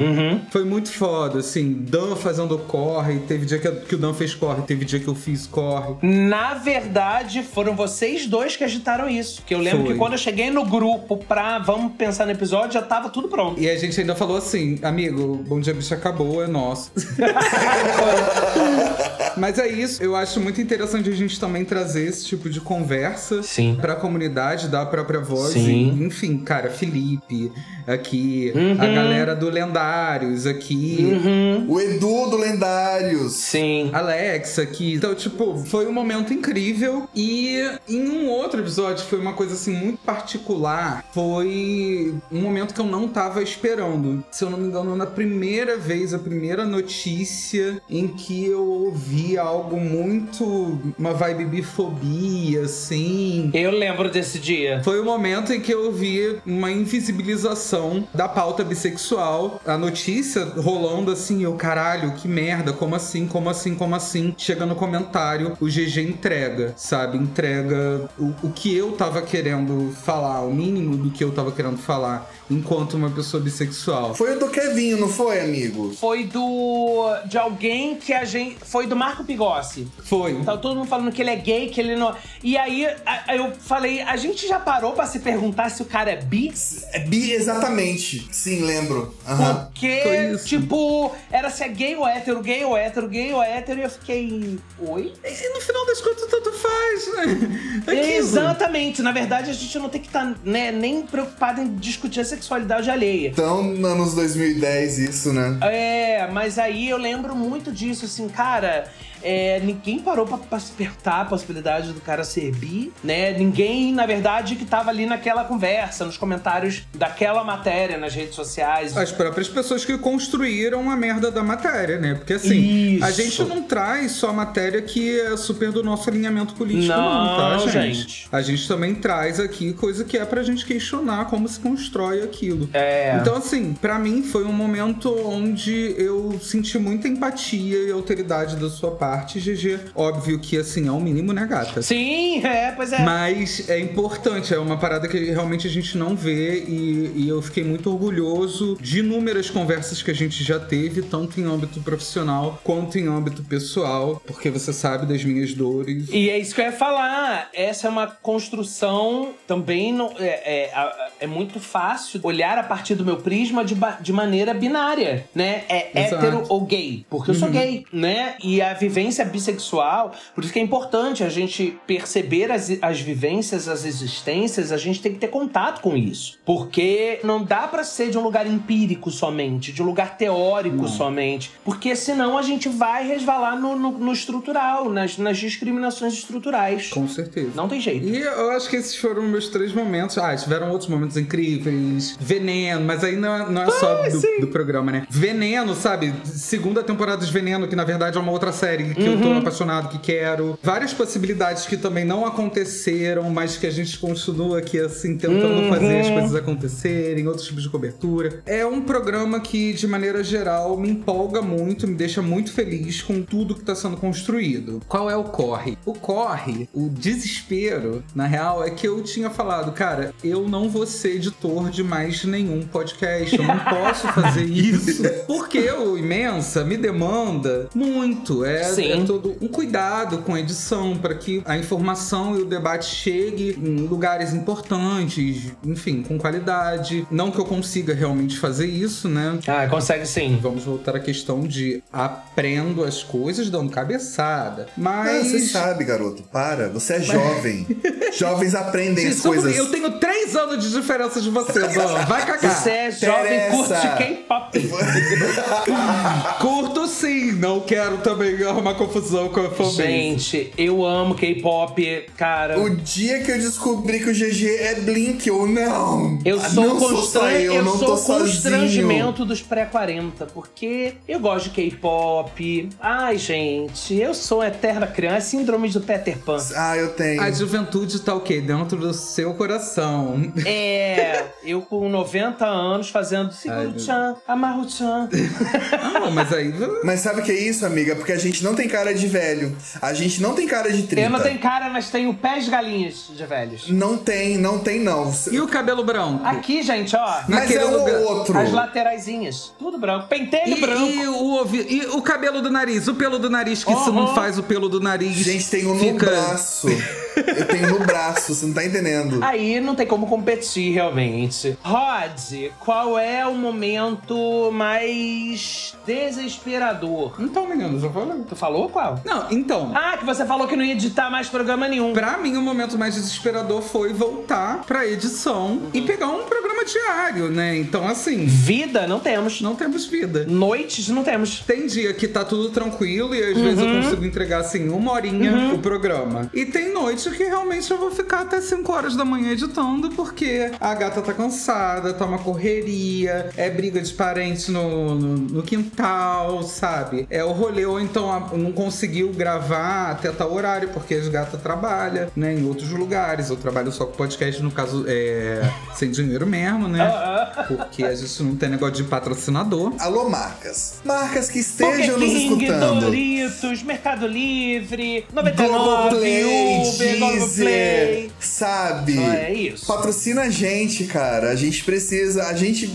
Foi muito foda, assim, Dan fazendo corre, teve dia que, que o Dan fez corre, teve dia que eu fiz corre. Na verdade, foram vocês dois que agitaram isso. Que eu lembro Foi. que quando eu cheguei no grupo pra vamos pensar no episódio, já tava tudo pronto. E a gente ainda falou assim, amigo, Bom Dia Bicho acabou, é nosso. [laughs] Mas é isso, eu acho muito interessante a gente também trazer esse tipo de conversa Sim. pra comunidade, dar a própria voz. Sim. E, enfim, cara, Felipe, aqui, Uhum. a galera do Lendários aqui. Uhum. O Edu do Lendários. Sim. Alex aqui. Então, tipo, foi um momento incrível. E em um outro episódio, foi uma coisa assim muito particular. Foi um momento que eu não tava esperando. Se eu não me engano, na primeira vez, a primeira notícia em que eu ouvi algo muito. uma vibe bifobia, assim. Eu lembro desse dia. Foi o momento em que eu vi uma invisibilização da pauta bissexual. A notícia rolando assim, eu, caralho, que merda, como assim, como assim, como assim? Chega no comentário, o GG entrega, sabe? Entrega o, o que eu tava querendo falar, o mínimo do que eu tava querendo falar, enquanto uma pessoa bissexual. Foi o do Kevinho, não foi, amigo? Foi do. de alguém que a gente. Foi do Marco Pigossi. Foi. Tava todo mundo falando que ele é gay, que ele não. E aí a- eu falei, a gente já parou pra se perguntar se o cara é bi? É bi, exatamente. Sim, lembro. Aham. Porque, tipo, era se é gay ou hétero, gay ou hétero, gay ou hétero, e eu fiquei. Oi? E no final das contas, tanto faz, né? Aquilo. Exatamente. Na verdade, a gente não tem que estar né, nem preocupado em discutir a sexualidade alheia. Então, anos 2010, isso, né? É, mas aí eu lembro muito disso, assim, cara. É, ninguém parou se perguntar a possibilidade do cara ser bi, né? Ninguém, na verdade, que tava ali naquela conversa, nos comentários daquela matéria nas redes sociais. As próprias pessoas que construíram a merda da matéria, né? Porque assim, Isso. a gente não traz só matéria que é super do nosso alinhamento político, não, Não, tá, gente? gente. A gente também traz aqui coisa que é pra gente questionar como se constrói aquilo. É. Então, assim, pra mim foi um momento onde eu senti muita empatia e alteridade da sua parte, GG. Óbvio que, assim, é o mínimo, né, gata? Sim, é, pois é. Mas é importante, é uma parada que realmente a gente não vê e, e eu fiquei muito orgulhoso de inúmeras conversas que a gente já teve, tanto em âmbito profissional quanto em âmbito pessoal, porque você sabe das minhas dores. E é isso que eu ia falar. Essa é uma construção também. Não, é, é, é muito fácil olhar a partir do meu prisma de, de maneira binária, né? É Exato. hétero ou gay. Porque eu sou gay, né? E a vivência bissexual, por isso que é importante a gente perceber as, as vivências, as existências, a gente tem que ter contato com isso. Porque não dá pra ser de um lugar empírico somente, de um lugar teórico somente. Porque senão a gente vai resvalar no, no- no estrutural, nas, nas discriminações estruturais. Com certeza. Não tem jeito. E eu acho que esses foram meus três momentos. Ah, tiveram outros momentos incríveis. Veneno, mas aí não é, não é só do, do programa, né? Veneno, sabe? Segunda temporada de Veneno, que na verdade é uma outra série que eu tô apaixonado, que quero. Várias possibilidades que também não aconteceram, mas que a gente continua aqui, assim, tentando fazer as coisas acontecerem, outros tipos de cobertura. É um programa que, de maneira geral, me empolga muito, me deixa muito feliz com tudo que tá sendo construído. Qual é o corre? O corre, o desespero, na real, é que eu tinha falado, cara, eu não vou ser editor de mais nenhum podcast. Eu não [laughs] posso fazer isso. Porque o Imensa me demanda muito. É, Sim. é todo um cuidado com a edição para que a informação e o debate chegue em lugares importantes, enfim, com qualidade. Não que eu consiga realmente fazer isso, né? Ah, consegue sim. Vamos voltar à questão de aprendo as coisas dando cabeçada. Ah, Mas. você sabe, garoto. Para. Você é jovem. [laughs] Jovens aprendem as coisas. Eu tenho três anos de diferença de você, Dan. Vai cagar. Você é jovem, Teresa. curte K-pop. [laughs] Curto sim, não quero também arrumar confusão com a fanbase. Gente, eu amo K-pop, cara. O dia que eu descobri que o GG é Blink ou não. Eu Ah, sou não sou constra... eu, eu não sou tô sozinho. constrangimento dos pré-40, porque eu gosto de K-pop. Ai, gente, eu sou eterna criança, é síndrome do Peter Pan. Ah, eu tenho. A juventude tá o quê? Dentro do seu coração. É, [laughs] eu com 90 anos fazendo Seguro-chan, Amarro-chan. Ah, mas aí. Mas sabe o que é isso, amiga? Porque a gente não tem cara de velho. A gente não tem cara de 30. Eu não tenho cara, mas tenho pés de galinhas de velhos. Não tem, não tem, não. E o cabelo branco? Aqui, gente, ó. Mas naquele é um lugar- ou outro. As lateraisinhas. Tudo branco. Pentelho E, branco. e o, ouvi- e o cabelo do nariz? O pelo do nariz, que se não Uhum. faz o pelo do nariz. Gente, tem um no fica... braço. Eu tenho no braço, você não tá entendendo. Aí não tem como competir, realmente. Rod, qual é o momento mais desesperador? Então, menino, já falei. Tu falou qual? Não, então. Ah, que você falou que não ia editar mais programa nenhum. Pra mim, o momento mais desesperador foi voltar pra edição e pegar um programa diário, né? Então, assim, Vida, não temos. não temos vida. Noites, não temos. Tem dia que tá tudo tranquilo e às vezes eu consigo entregar assim uma horinha o programa. E tem noite que realmente eu vou ficar até 5 horas da manhã editando porque a gata tá cansada, tá uma correria, é briga de parente no, no, no quintal, sabe? É o rolê, ou então a- não conseguiu gravar até tal horário porque as gatas trabalham, né? Em outros lugares. Eu trabalho só com podcast, no caso, é [laughs] sem dinheiro mesmo, né? Porque a gente não tem negócio de patrocinador. Alô, marcas. Marcas que Burger estejam nos King, escutando. Doritos, Mercado Livre, 99, Globoplay, Uber, Globoplay. Deezer, sabe? Ah, é isso. Patrocina a gente, cara. A gente precisa, a gente,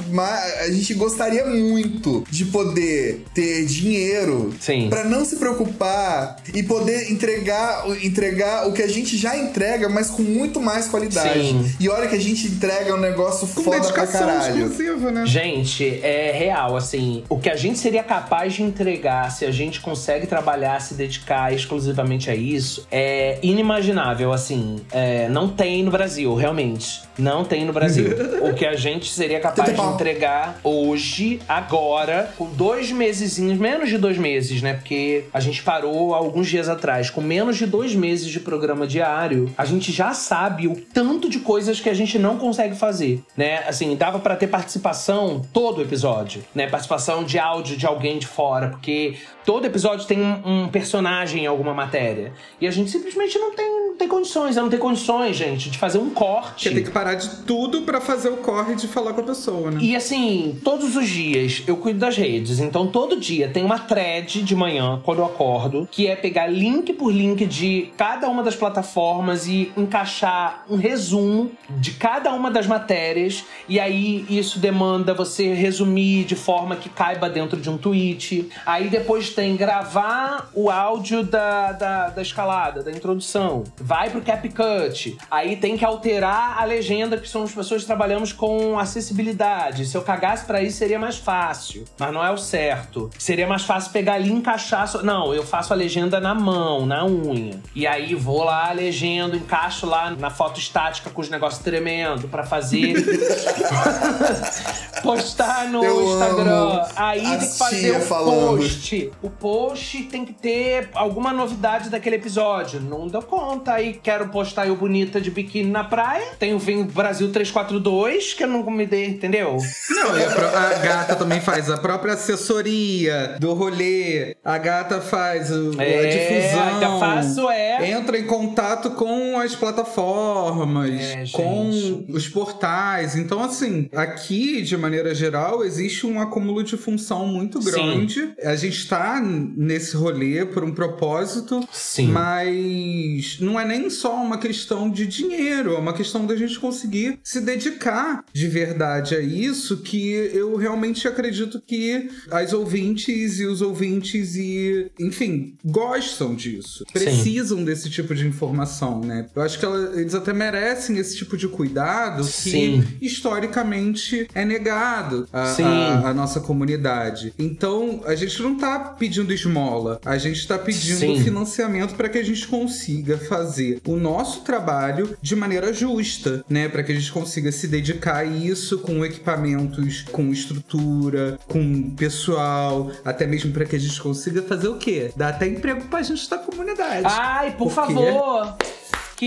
a gente gostaria muito de poder ter dinheiro Sim. pra não se preocupar e poder entregar, entregar o que a gente já entrega, mas com muito mais qualidade. Sim. E olha que a gente entrega um negócio Com foda pra caralho. exclusiva, né? Gente, é real, assim, o que a gente seria capaz de entregar se a gente consegue trabalhar, se dedicar exclusivamente a isso, é inimaginável, assim. É, não tem no Brasil, realmente. Não tem no Brasil. [laughs] o que a gente seria capaz de entregar hoje, agora, com dois mesezinhos, menos de dois meses, né? Porque a gente parou alguns dias atrás. Com menos de dois meses de programa diário, a gente já sabe o tanto de coisas que a gente não consegue fazer, né? Assim, dava pra ter participação todo episódio, né? Participação de áudio de alguém de fora, porque todo episódio tem um, um personagem em alguma matéria. E a gente simplesmente não tem, não tem condições. Eu não tenho condições, gente, de fazer um corte. Você tem que parar de tudo pra fazer o corre de falar com a pessoa, né? E assim, todos os dias eu cuido das redes. Então, todo dia tem uma thread de manhã, quando eu acordo, que é pegar link por link de cada uma das plataformas e encaixar um resumo de cada uma das matérias. E aí, isso demanda você resumir de forma que caiba dentro de um tweet. Aí, depois tem gravar o áudio da, da, da escalada, da introdução. Vai pro CapCut. Aí tem que alterar a legenda, que as pessoas que trabalhamos com acessibilidade. Se eu cagasse pra isso, seria mais fácil. Mas não é o certo. Seria mais fácil pegar ali e encaixar. só- Não, eu faço a legenda na mão, na unha. E aí vou lá, legendo, encaixo lá na foto estática com os negócios tremendo pra fazer. [laughs] Postar no Eu Instagram. amo Aí a tem que fazer o falando. post. O post tem que ter alguma novidade daquele episódio. Não deu conta. Aí quero postar eu bonita de biquíni na praia. Tenho Vem Brasil 342, que eu não me dei, entendeu? Não, e a, a gata também faz a própria assessoria do rolê. A gata faz o- a É, difusão. ainda faço, é. Entra em contato com as plataformas, É, com os portais. Então, assim, aqui, de maneira geral, existe um acúmulo de função muito Sim. grande. A gente tá tá nesse rolê por um propósito, Sim. mas não é nem só uma questão de dinheiro, é uma questão da gente conseguir se dedicar de verdade a isso, que eu realmente acredito que as ouvintes e os ouvintes e, enfim, gostam disso, precisam desse tipo de informação, né? Eu acho que ela- eles até merecem esse tipo de cuidado Sim. que historicamente é negado Sim. à nossa comunidade. Então, a gente não tá pedindo esmola, a gente tá pedindo Sim. financiamento para que a gente consiga fazer o nosso trabalho de maneira justa, né? Para que a gente consiga se dedicar a isso com equipamentos, com estrutura, com pessoal, até mesmo para que a gente consiga fazer o quê? Dar até emprego pra gente da comunidade. Ai, por Porque favor.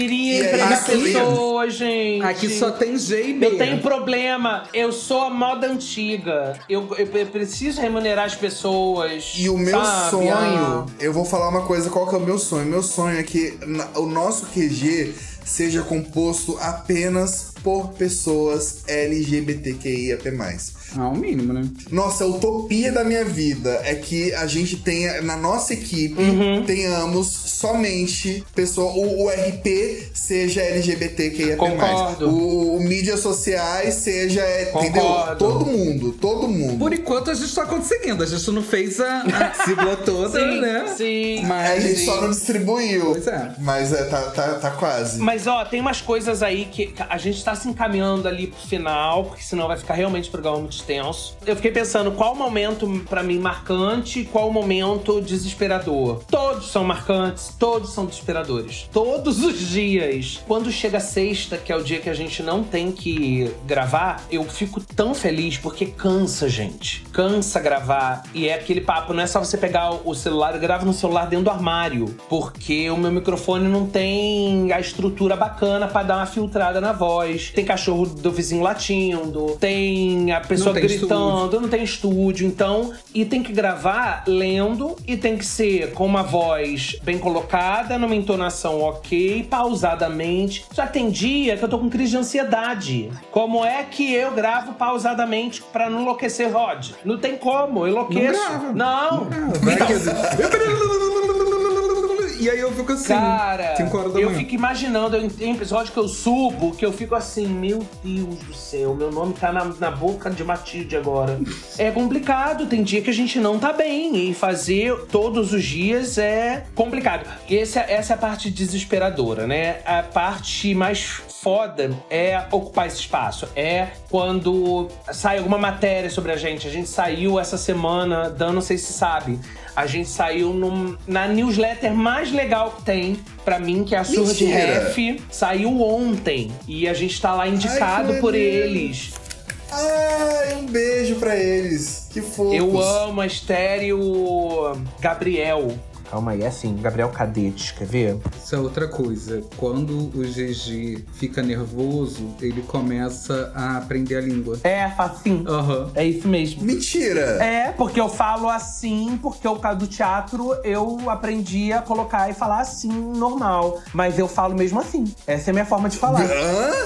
Queria E é mesmo. pessoas, gente. Aqui só tem jeito. Eu tenho problema. Eu sou a moda antiga. Eu, eu- eu preciso remunerar as pessoas. E o meu sabe? sonho, Ah. eu vou falar uma coisa, qual que é o meu sonho? Meu sonho é que na- o nosso QG seja composto apenas por pessoas LGBTQIAP+. Ah, o mínimo, né? Nossa, a utopia da minha vida é que a gente tenha, na nossa equipe, Uhum. tenhamos somente pessoa, o, o RP seja LGBTQIAP+. Concordo. O, o mídias sociais seja, é, entendeu? Concordo. Todo mundo, todo mundo. Por enquanto a gente tá conseguindo. A gente não fez a, a [laughs] sigla toda, Sim, né? sim. a Mas. gente só não distribuiu. Pois é. Mas é, tá, tá, tá quase. Mas ó, tem umas coisas aí que a gente tá se encaminhando ali pro final, porque senão vai ficar realmente programa muito extenso. Eu fiquei pensando qual momento pra mim marcante e qual momento desesperador. Todos são marcantes, todos são desesperadores. Todos os dias. Quando chega sexta, que é o dia que a gente não tem que gravar, eu fico tão feliz porque cansa, gente. Cansa gravar. E é aquele papo, não é só você pegar o celular, eu gravo no celular dentro do armário. Porque o meu microfone não tem a estrutura bacana pra dar uma filtrada na voz. Tem cachorro do vizinho latindo, tem a pessoa tem gritando, não tem estúdio. Então, e tem que gravar lendo e tem que ser com uma voz bem colocada, numa entonação ok, pausadamente. Já tem dia que eu tô com crise de ansiedade. Como é que eu gravo pausadamente pra não enlouquecer Rod? Não tem como, eu enlouqueço. grava. Não. Vai que- E aí eu fico assim, Cara, 5 horas da eu manhã. fico imaginando, eu- tem episódio que eu subo, que eu fico assim, meu Deus do céu, meu nome tá na, na boca de Matilde agora. é complicado, tem dia que a gente não tá bem, e fazer todos os dias é complicado. Esse, é- essa é a parte desesperadora, né? A parte mais foda é ocupar esse espaço. É quando sai alguma matéria sobre a gente. A gente saiu essa semana, Dan, não sei se sabe. A gente saiu num- na newsletter mais legal que tem, pra mim, que é a Surra de! Ref. Saiu ontem. E a gente tá lá indicado que por eles. Ai, um beijo pra eles. Que fofos. Eu amo a estéreo Gabriel. Calma aí, é assim, Gabriel Cadete, quer ver? Isso é outra coisa. Quando o GG fica nervoso, ele começa a aprender a língua. É, assim. Aham. É isso mesmo. Mentira! É, porque eu falo assim, porque o caso do teatro eu aprendi a colocar e falar assim, normal. Mas eu falo mesmo assim. Essa é a minha forma de falar.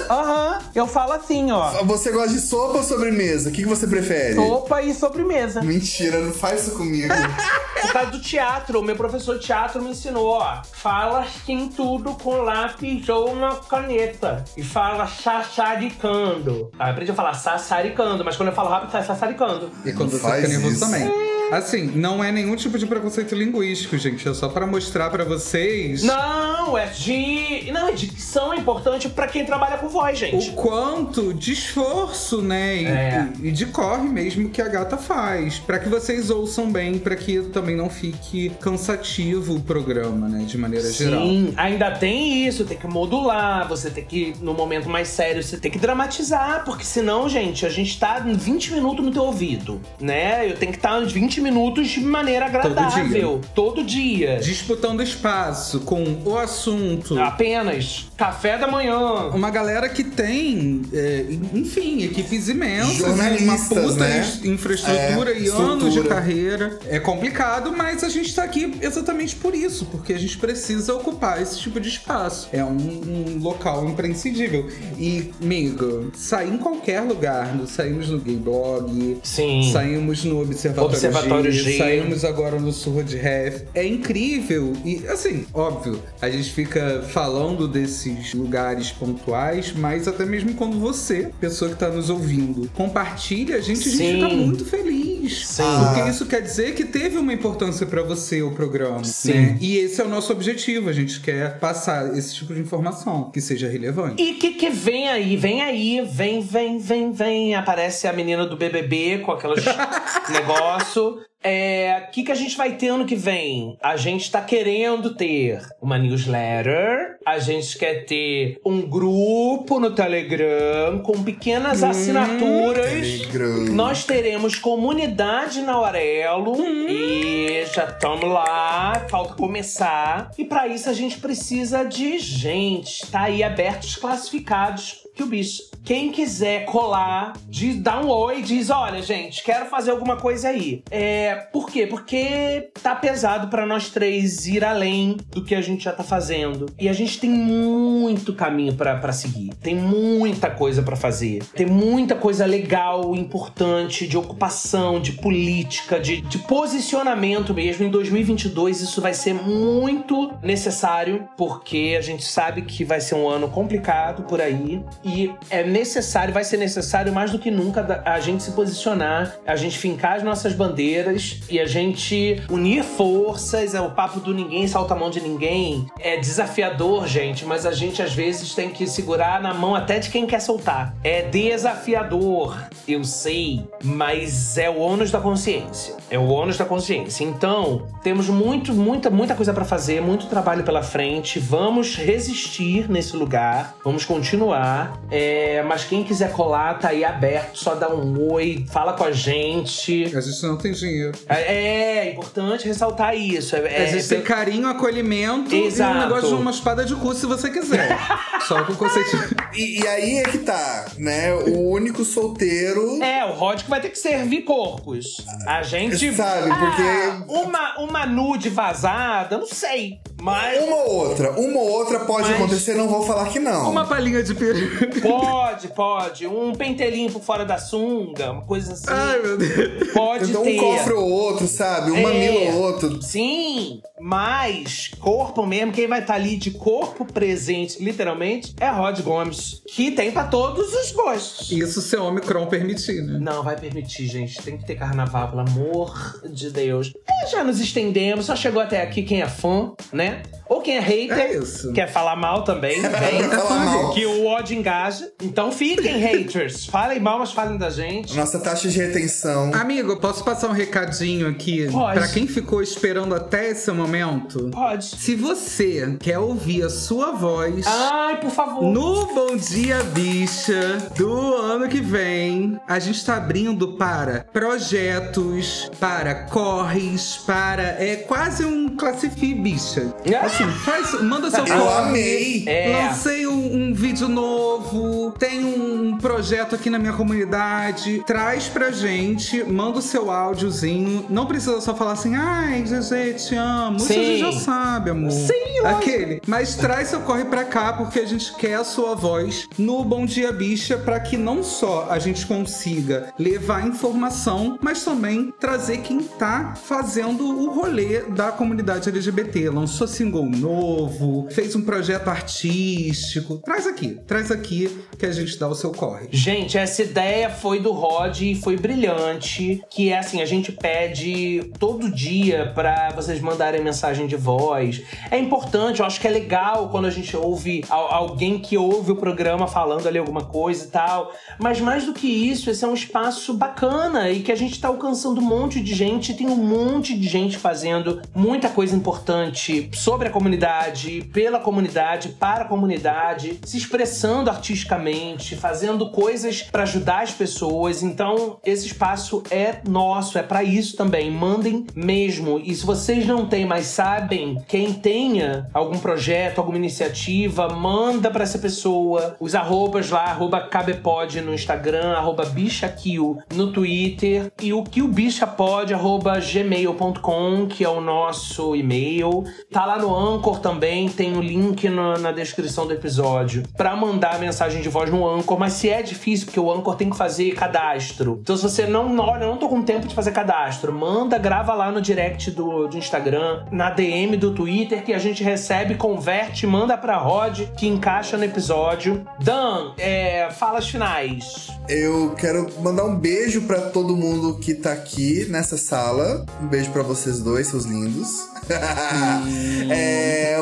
Aham, eu falo assim, ó. Você gosta de sopa ou sobremesa? O que, que você prefere? Sopa e sobremesa. Mentira, não faz isso comigo. [laughs] Por causa do teatro, o meu professor de teatro me ensinou, ó. Fala assim tudo com lápis ou uma caneta. E fala sassaricando. Aí eu aprendi a falar sassaricando, mas quando eu falo rápido, tá sassaricando. E quando Não você fica nervoso também. Assim, não é nenhum tipo de preconceito linguístico, gente. É só pra mostrar pra vocês Não, é de. Não, é dicção é importante pra quem trabalha com voz, gente. o quanto de esforço, né? E, É. e- de corre mesmo que a gata faz. Pra que vocês ouçam bem, pra que também não fique cansativo o programa, né? De maneira geral. Sim, ainda tem isso, tem que modular, você tem que, no momento mais sério, você tem que dramatizar, porque senão, gente, a gente tá em 20 minutos no teu ouvido, né? Eu tenho que estar uns 20 minutos de maneira agradável. Todo dia. Disputando espaço com o assunto. Apenas café da manhã. Uma galera que tem, é, enfim, equipes imensas, uma Jornalistas, puta né? in- infraestrutura É, e anos de estrutura. carreira. É complicado, mas a gente tá aqui exatamente por isso, porque a gente precisa ocupar esse tipo de espaço. É um, um local imprescindível. E, amigo, sair em qualquer lugar, saímos no Gay Blog, Sim. saímos no Observatório, Observatório Laboratório G. Saímos agora no Surra de Ref. É incrível. E, assim, óbvio, a gente fica falando desses lugares pontuais, mas até mesmo quando você, pessoa que tá nos ouvindo, compartilha, a gente, a gente fica muito feliz. Sim. Porque isso quer dizer que teve uma importância pra você o programa. Sim. né? E esse é o nosso objetivo. A gente quer passar esse tipo de informação que seja relevante. E que que vem aí? Vem aí, vem, vem, vem, vem. Aparece a menina do BBB com aqueles [laughs] negócio. É, o que, que a gente vai ter ano que vem? A gente tá querendo ter uma newsletter, a gente quer ter um grupo no Telegram com pequenas assinaturas. Telegram. Nós teremos comunidade na Aurelo e já estamos lá, falta começar. E para isso a gente precisa de gente. Tá aí abertos classificados que o bicho. Quem quiser colar, diz, dá um oi, diz: olha, gente, quero fazer alguma coisa aí. É, por quê? Porque tá pesado pra nós três ir além do que a gente já tá fazendo. E a gente tem muito caminho pra seguir. Tem muita coisa pra fazer. Tem muita coisa legal, importante, de ocupação, de política, de, de posicionamento mesmo. Em 2022 isso vai ser muito necessário, porque a gente sabe que vai ser um ano complicado por aí. E é necessário, vai ser necessário mais do que nunca a gente se posicionar, a gente fincar as nossas bandeiras e a gente unir forças. É o papo do ninguém salta a mão de ninguém. É desafiador, gente, mas a gente às vezes tem que segurar na mão até de quem quer soltar. É desafiador, eu sei, mas é o ônus da consciência. É o ônus da consciência. Então, temos muito, muita, muita coisa pra fazer, muito trabalho pela frente. Vamos resistir nesse lugar, vamos continuar. É, mas quem quiser colar, tá aí aberto, só dá um oi, fala com a gente. A gente não tem dinheiro. É, é importante ressaltar isso. É, a gente tem carinho, acolhimento Exato. e um negócio de uma espada de cu se você quiser. [laughs] Só com conceito. E, e aí é que tá, né? O único solteiro. É, o Rod que vai ter que servir corpos. A gente. Sabe, Ah, porque- Uma, uma nude vazada, não sei. Mas. Uma ou outra, uma ou outra pode Mas- acontecer, não vou falar que não. Uma palhinha de peru. Pode, pode. Um pentelinho por fora da sunga, uma coisa assim. Ai, meu Deus. Pode Então, ter. um cofre ou outro, sabe? Um É. mamilo ou outro. Sim, mas corpo mesmo, quem vai estar ali de corpo presente, literalmente, é Rod Gomes. Que tem pra todos os gostos. Isso se o Omicron permitir, né? Não, vai permitir, gente. Tem que ter carnaval, pelo amor de Deus. É, já nos estendemos, só chegou até aqui quem é fã, né? Ou quem é hater, É isso. quer falar mal também, [laughs] vem. Mal. que o ódio engaja. Então fiquem, haters. [laughs] Falem mal, mas falem da gente. Nossa taxa de retenção. Amigo, posso passar um recadinho aqui Pode. pra quem ficou esperando até esse momento? Pode. Se você quer ouvir a sua voz Ai, por favor. no Bom Dia Bicha do ano que vem, a gente tá abrindo para projetos, para corres, para. É quase um classifi bicha. Assim, faz, manda seu Eu corre. amei. É. Lancei um, um vídeo novo, tem um projeto aqui na minha comunidade. Traz pra gente, manda o seu áudiozinho. Não precisa só falar assim, ai, GG, te amo. Isso a Sim. gente já sabe, amor. Sim, lógico. Aquele. Mas traz seu corre pra cá, porque a gente quer a sua voz no Bom Dia Bicha pra que não só a gente consiga levar informação, mas também trazer quem tá fazendo o rolê da comunidade LGBT. Lançou single novo, fez um projeto artístico. Traz aqui, traz aqui que a gente dá o seu corre. Gente, essa ideia foi do Rod e foi brilhante. Que é assim, a gente pede todo dia pra vocês mandarem mensagem de voz. É importante, eu acho que é legal quando a gente ouve al- alguém que ouve o programa falando ali alguma coisa e tal. Mas mais do que isso, esse é um espaço bacana e que a gente tá alcançando um monte de gente. Tem um monte de gente fazendo muita coisa importante sobre a comunidade, pela comunidade, para a comunidade, se expressando artisticamente, fazendo coisas pra ajudar as pessoas. Então, esse espaço é nosso, é pra isso também. Mandem mesmo. E se vocês não têm, mas sabem quem tenha algum projeto, alguma iniciativa, manda pra essa pessoa. Os arrobas lá, arroba cabepod no Instagram, arroba bichakill no Twitter e o killbichapod, arroba gmail.com, que é o nosso e-mail. Tá lá no Anchor também tem o link no, na descrição do episódio para mandar mensagem de voz no Anchor, mas se é difícil, porque o Anchor tem que fazer cadastro. Então, se você não, olha, eu não tô com tempo de fazer cadastro, manda, grava lá no direct do, do Instagram, na DM do Twitter, que a gente recebe, converte, manda pra Rod, que encaixa no episódio. Dan, é, falas finais. Eu quero mandar um beijo para todo mundo que tá aqui nessa sala. Um beijo para vocês dois, seus lindos. [laughs] é,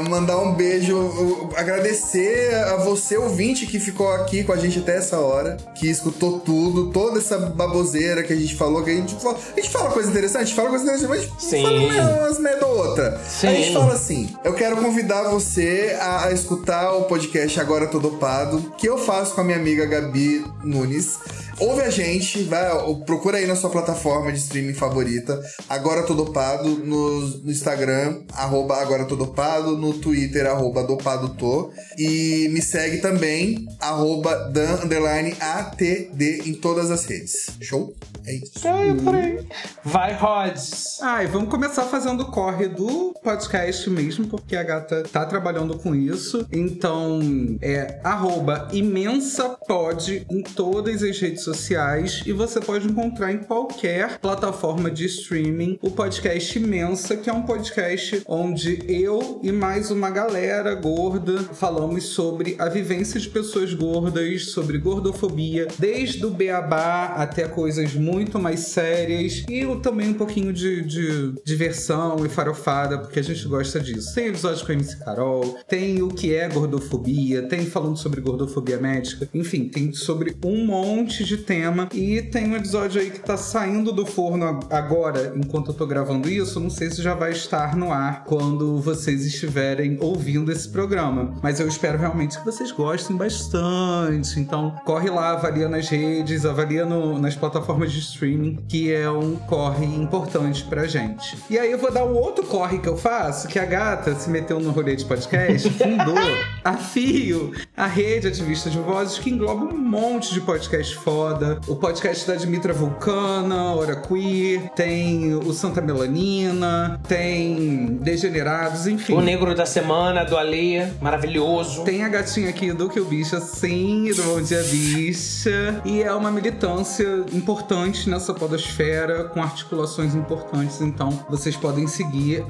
mandar um beijo, agradecer a você, ouvinte, que ficou aqui com a gente até essa hora, que escutou tudo, toda essa baboseira que a gente falou, que a gente fala, a gente fala coisa interessante, a gente fala coisa interessante, mas a gente fala umas merda ou outra. Sim. A gente fala assim: eu quero convidar você a, a escutar o podcast Agora Tô Dopado, que eu faço com a minha amiga Gabi Nunes. Ouve a gente, vai, procura aí na sua plataforma de streaming favorita. Agora tô dopado no, no Instagram, arroba agora tô dopado, no Twitter, arroba dopado tô. E me segue também, arroba dan, underline, ATD em todas as redes. Show? É isso. É, por aí. Vai, Rods. Ai, vamos começar fazendo o corre do podcast mesmo, porque a gata tá trabalhando com isso. Então, é arroba imensapod em todas as redes sociais e você pode encontrar em qualquer plataforma de streaming o podcast Imensa, que é um podcast onde eu e mais uma galera gorda falamos sobre a vivência de pessoas gordas, sobre gordofobia, desde o beabá até coisas muito mais sérias e também um pouquinho de, de diversão e farofada, porque a gente gosta disso. Tem episódio com a MC Carol, tem o que é gordofobia, tem falando sobre gordofobia médica, enfim, tem sobre um monte de tema. E tem um episódio aí que tá saindo do forno agora, enquanto eu tô gravando isso. Não sei se já vai estar no ar quando vocês estiverem ouvindo esse programa. Mas eu espero realmente que vocês gostem bastante. Então, corre lá, avalia nas redes, avalia no, nas plataformas de streaming, que é um corre importante pra gente. E aí eu vou dar um outro corre que eu faço, que a gata se meteu no rolê de podcast, [laughs] fundou a Fio, a rede ativista de vozes, que engloba um monte de podcast foda. O podcast da Dimitra Vulcana, Hora Queer, tem o Santa Melanina, tem Degenerados, enfim. O Negro da Semana, do Alê, maravilhoso. Tem a gatinha aqui do Que o Bicha, sim, do Bom Dia Bicha. E é uma militância importante nessa podosfera, com articulações importantes. Então, vocês podem seguir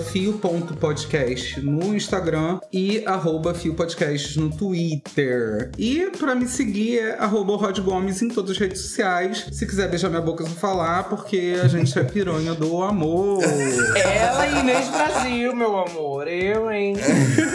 fio.podcast no Instagram e fiopodcast no Twitter. E para me seguir é arroba Rod Gomes em todas as redes sociais. Se quiser beijar minha boca, eu vou falar, porque a gente é piranha do amor. Ela e Inês Brasil, meu amor. Eu, hein?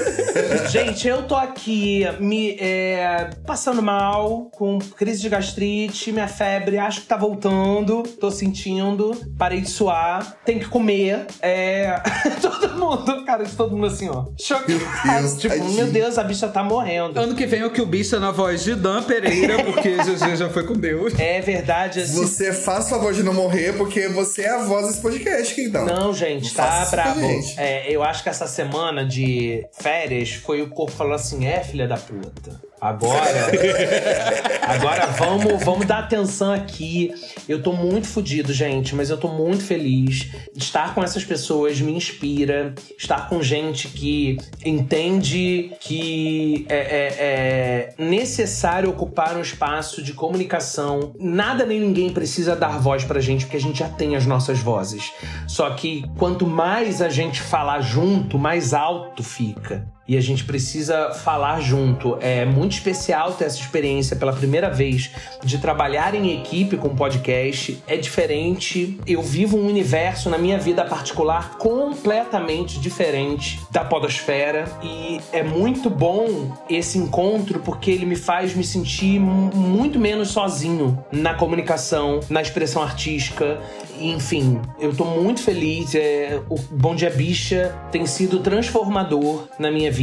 [laughs] gente, eu tô aqui me é, passando mal, com crise de gastrite, minha febre acho que tá voltando. Tô sentindo. Parei de suar. Tem que comer. É. [laughs] todo mundo, cara, de todo mundo assim, ó. Chocado. Tipo, meu Deus, a bicha tá morrendo. Ano que vem o que o bicha na voz de Dan Pereira, porque [laughs] GG já foi com Deus. É verdade. Assim... Você faz favor de não morrer, porque você é a voz desse podcast, então. Não, gente, tá bravo. É, eu acho que essa semana de férias foi o corpo falando assim: é, filha da puta. Agora, [laughs] agora vamos, vamos dar atenção aqui. Eu tô muito fodido, gente, mas eu tô muito feliz. Estar com essas pessoas me inspira. Estar com gente que entende que é, é, é necessário ocupar um espaço de comunicação. Nada nem ninguém precisa dar voz pra gente, porque a gente já tem as nossas vozes. Só que quanto mais a gente falar junto, mais alto fica e a gente precisa falar junto. É muito especial ter essa experiência pela primeira vez de trabalhar em equipe com podcast. É diferente. Eu vivo um universo na minha vida particular completamente diferente da podosfera e é muito bom esse encontro porque ele me faz me sentir muito menos sozinho na comunicação, na expressão artística enfim, eu tô muito feliz. É, o Bom Dia Bicha tem sido transformador na minha vida.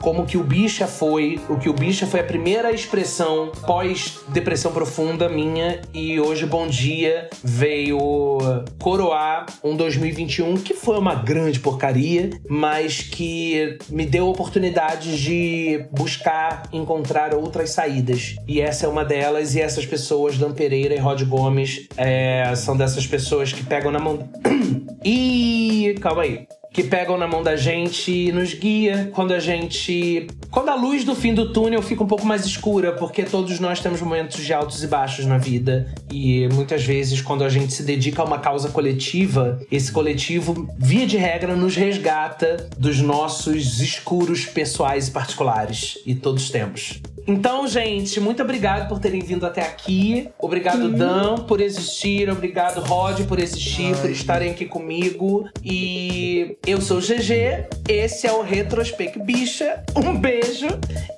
Como que o Bicha foi, o que o Bicha foi a primeira expressão pós-depressão profunda minha. E hoje Bom Dia veio coroar um 2021 que foi uma grande porcaria, mas que me deu oportunidade de buscar encontrar outras saídas. E essa é uma delas, e essas pessoas, Dan Pereira e Rod Gomes, é, são dessas pessoas que pegam na mão. [coughs] e calma aí. Que pegam na mão da gente e nos guia quando a gente. Quando a luz do fim do túnel fica um pouco mais escura, porque todos nós temos momentos de altos e baixos na vida. E muitas vezes, quando a gente se dedica a uma causa coletiva, esse coletivo, via de regra, nos resgata dos nossos escuros pessoais e particulares. E todos temos. Então, gente, muito obrigado por terem vindo até aqui. Obrigado, uhum. Dan, por existir. Obrigado, Rod, por existir, Ai. por estarem aqui comigo. E eu sou o GG. Esse é o Retrospect Bicha. Um beijo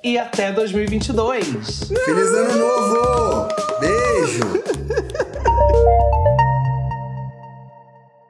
e até 2022. Feliz Ano Novo! Beijo! [laughs]